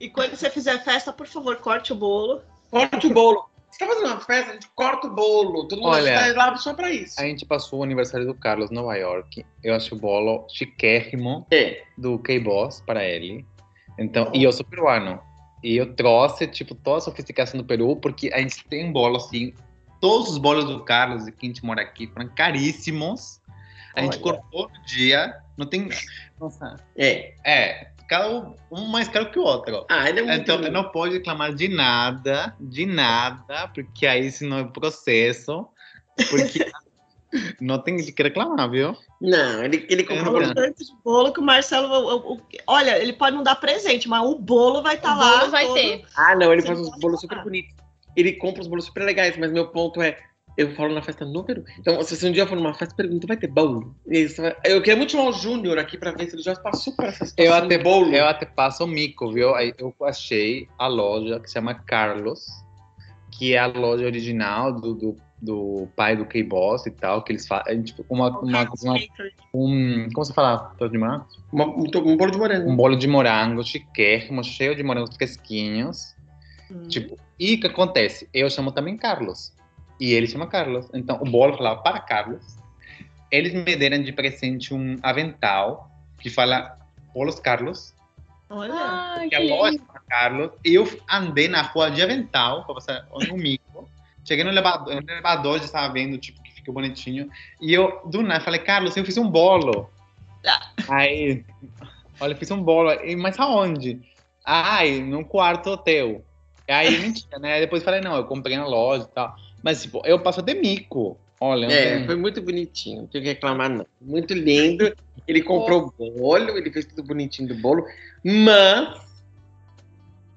Speaker 2: E quando você fizer festa, por favor, corte o bolo.
Speaker 4: Corte o bolo. Você tá fazendo uma festa, a gente corta o bolo. Todo mundo
Speaker 3: Olha,
Speaker 4: está lá só pra isso.
Speaker 3: A gente passou o aniversário do Carlos em Nova York. Eu acho o bolo chiquérrimo
Speaker 4: É.
Speaker 3: do K-Boss para ele. Então, e eu sou peruano. E eu trouxe, tipo, toda a sofisticação do Peru, porque a gente tem bolo, assim, todos os bolos do Carlos, que a gente mora aqui, foram caríssimos. A gente
Speaker 2: Olha.
Speaker 3: cortou no dia, não tem... Nossa,
Speaker 4: É.
Speaker 3: é, cada um, um mais caro que o outro.
Speaker 4: Ah, ele é muito.
Speaker 3: Então, eu não pode reclamar de nada, de nada, porque aí senão é processo, porque não tem de que reclamar, viu?
Speaker 4: Não, ele, ele comprou.
Speaker 3: É.
Speaker 2: O tanto de bolo que o Marcelo. o- o- olha, ele pode não dar presente, mas o bolo vai estar
Speaker 1: o
Speaker 2: lá.
Speaker 1: bolo vai
Speaker 2: todo-
Speaker 1: ter.
Speaker 4: Ah, não, ele
Speaker 2: Você
Speaker 4: faz uns
Speaker 2: pode
Speaker 4: bolos
Speaker 2: comprar.
Speaker 4: super bonitos. Ele compra os bolos super legais, mas meu ponto é. Eu falo na festa no Peru. Então, se você um dia for numa festa, pergunta, vai ter bolo? Isso, vai- eu queria muito chamar o Júnior aqui pra ver se ele já passou por essa situação.
Speaker 3: Eu até,
Speaker 4: bolo.
Speaker 3: eu até passo o mico, viu? Aí eu achei a loja que se chama Carlos, que é a loja original do, do, do pai do K-Boss e tal, que eles fazem, tipo, uma, uma, uma- um, como você fala? Torta de morango?
Speaker 4: Uma- um, um bolo de morango.
Speaker 3: Um bolo de morango chiquérrimo, cheio de morangos fresquinhos.
Speaker 2: Hum.
Speaker 3: Tipo, e o que acontece? Eu chamo também Carlos. E ele chama Carlos. Então, o bolo falava para Carlos. Eles me deram de presente um avental que fala Bolos Carlos.
Speaker 2: Olha.
Speaker 1: Ai,
Speaker 3: que é loja para Carlos. Eu andei na rua de avental, para você no mico. Cheguei no elevador, no elevador já estava vendo, tipo, que ficou bonitinho. E eu, do nada, falei, Carlos, eu fiz um bolo. Aí, olha, eu fiz um bolo. E, Mas aonde? Ai, num quarto hotel. Aí, mentira, né? Depois falei, não, eu comprei na loja e tal. Mas, tipo, eu passo de mico. Olha,
Speaker 4: É,
Speaker 3: tem-
Speaker 4: foi muito bonitinho, não tenho que reclamar, não. Muito lindo. Ele comprou o bolo, ele fez tudo bonitinho do bolo, mas.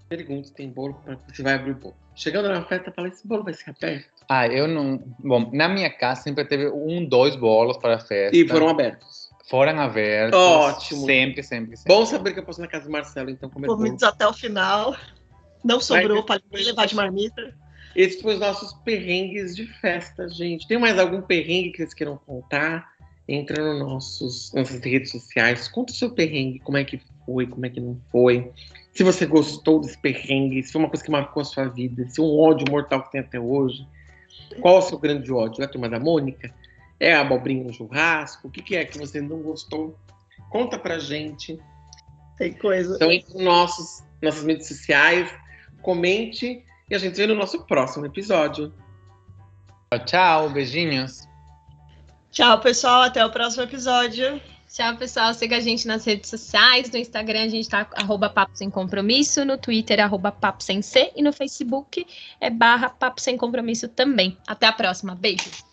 Speaker 4: Pergunta se tem bolo, pra- se vai abrir o bolo. Chegando na festa, fala: esse bolo vai ser aberto?
Speaker 3: Ah, eu não. Bom, na minha casa sempre teve um, dois bolos para a festa.
Speaker 4: E foram abertos.
Speaker 3: Foram abertos.
Speaker 4: Ótimo.
Speaker 3: Sempre, sempre, sempre.
Speaker 4: Bom saber que eu posso na casa do Marcelo, então, comer.
Speaker 2: Comidos até o final. Não sobrou para levar de marmita.
Speaker 4: Esses foram os nossos perrengues de festa, gente. Tem mais algum perrengue que vocês queiram contar? Entra nos nossos, nossas redes sociais, conta o seu perrengue, como é que foi, como é que não foi. Se você gostou desse perrengue, se foi uma coisa que marcou a sua vida, se um ódio mortal que tem até hoje. Qual é o seu grande ódio? É a turma da Mônica? É a abobrinha no churrasco? O que, que é que você não gostou? Conta pra gente.
Speaker 2: Tem coisa.
Speaker 4: Então, entre nos nossos, nossas mídias sociais, comente e a gente se vê no nosso próximo episódio.
Speaker 3: Tchau, tchau, beijinhos.
Speaker 2: Tchau, pessoal. Até o próximo episódio.
Speaker 1: Tchau, pessoal. Siga a gente nas redes sociais. No Instagram, a gente tá arroba Papo Sem Compromisso. No Twitter, arroba Papo Sem C. E no Facebook é barra Papo Sem Compromisso também. Até a próxima. Beijo.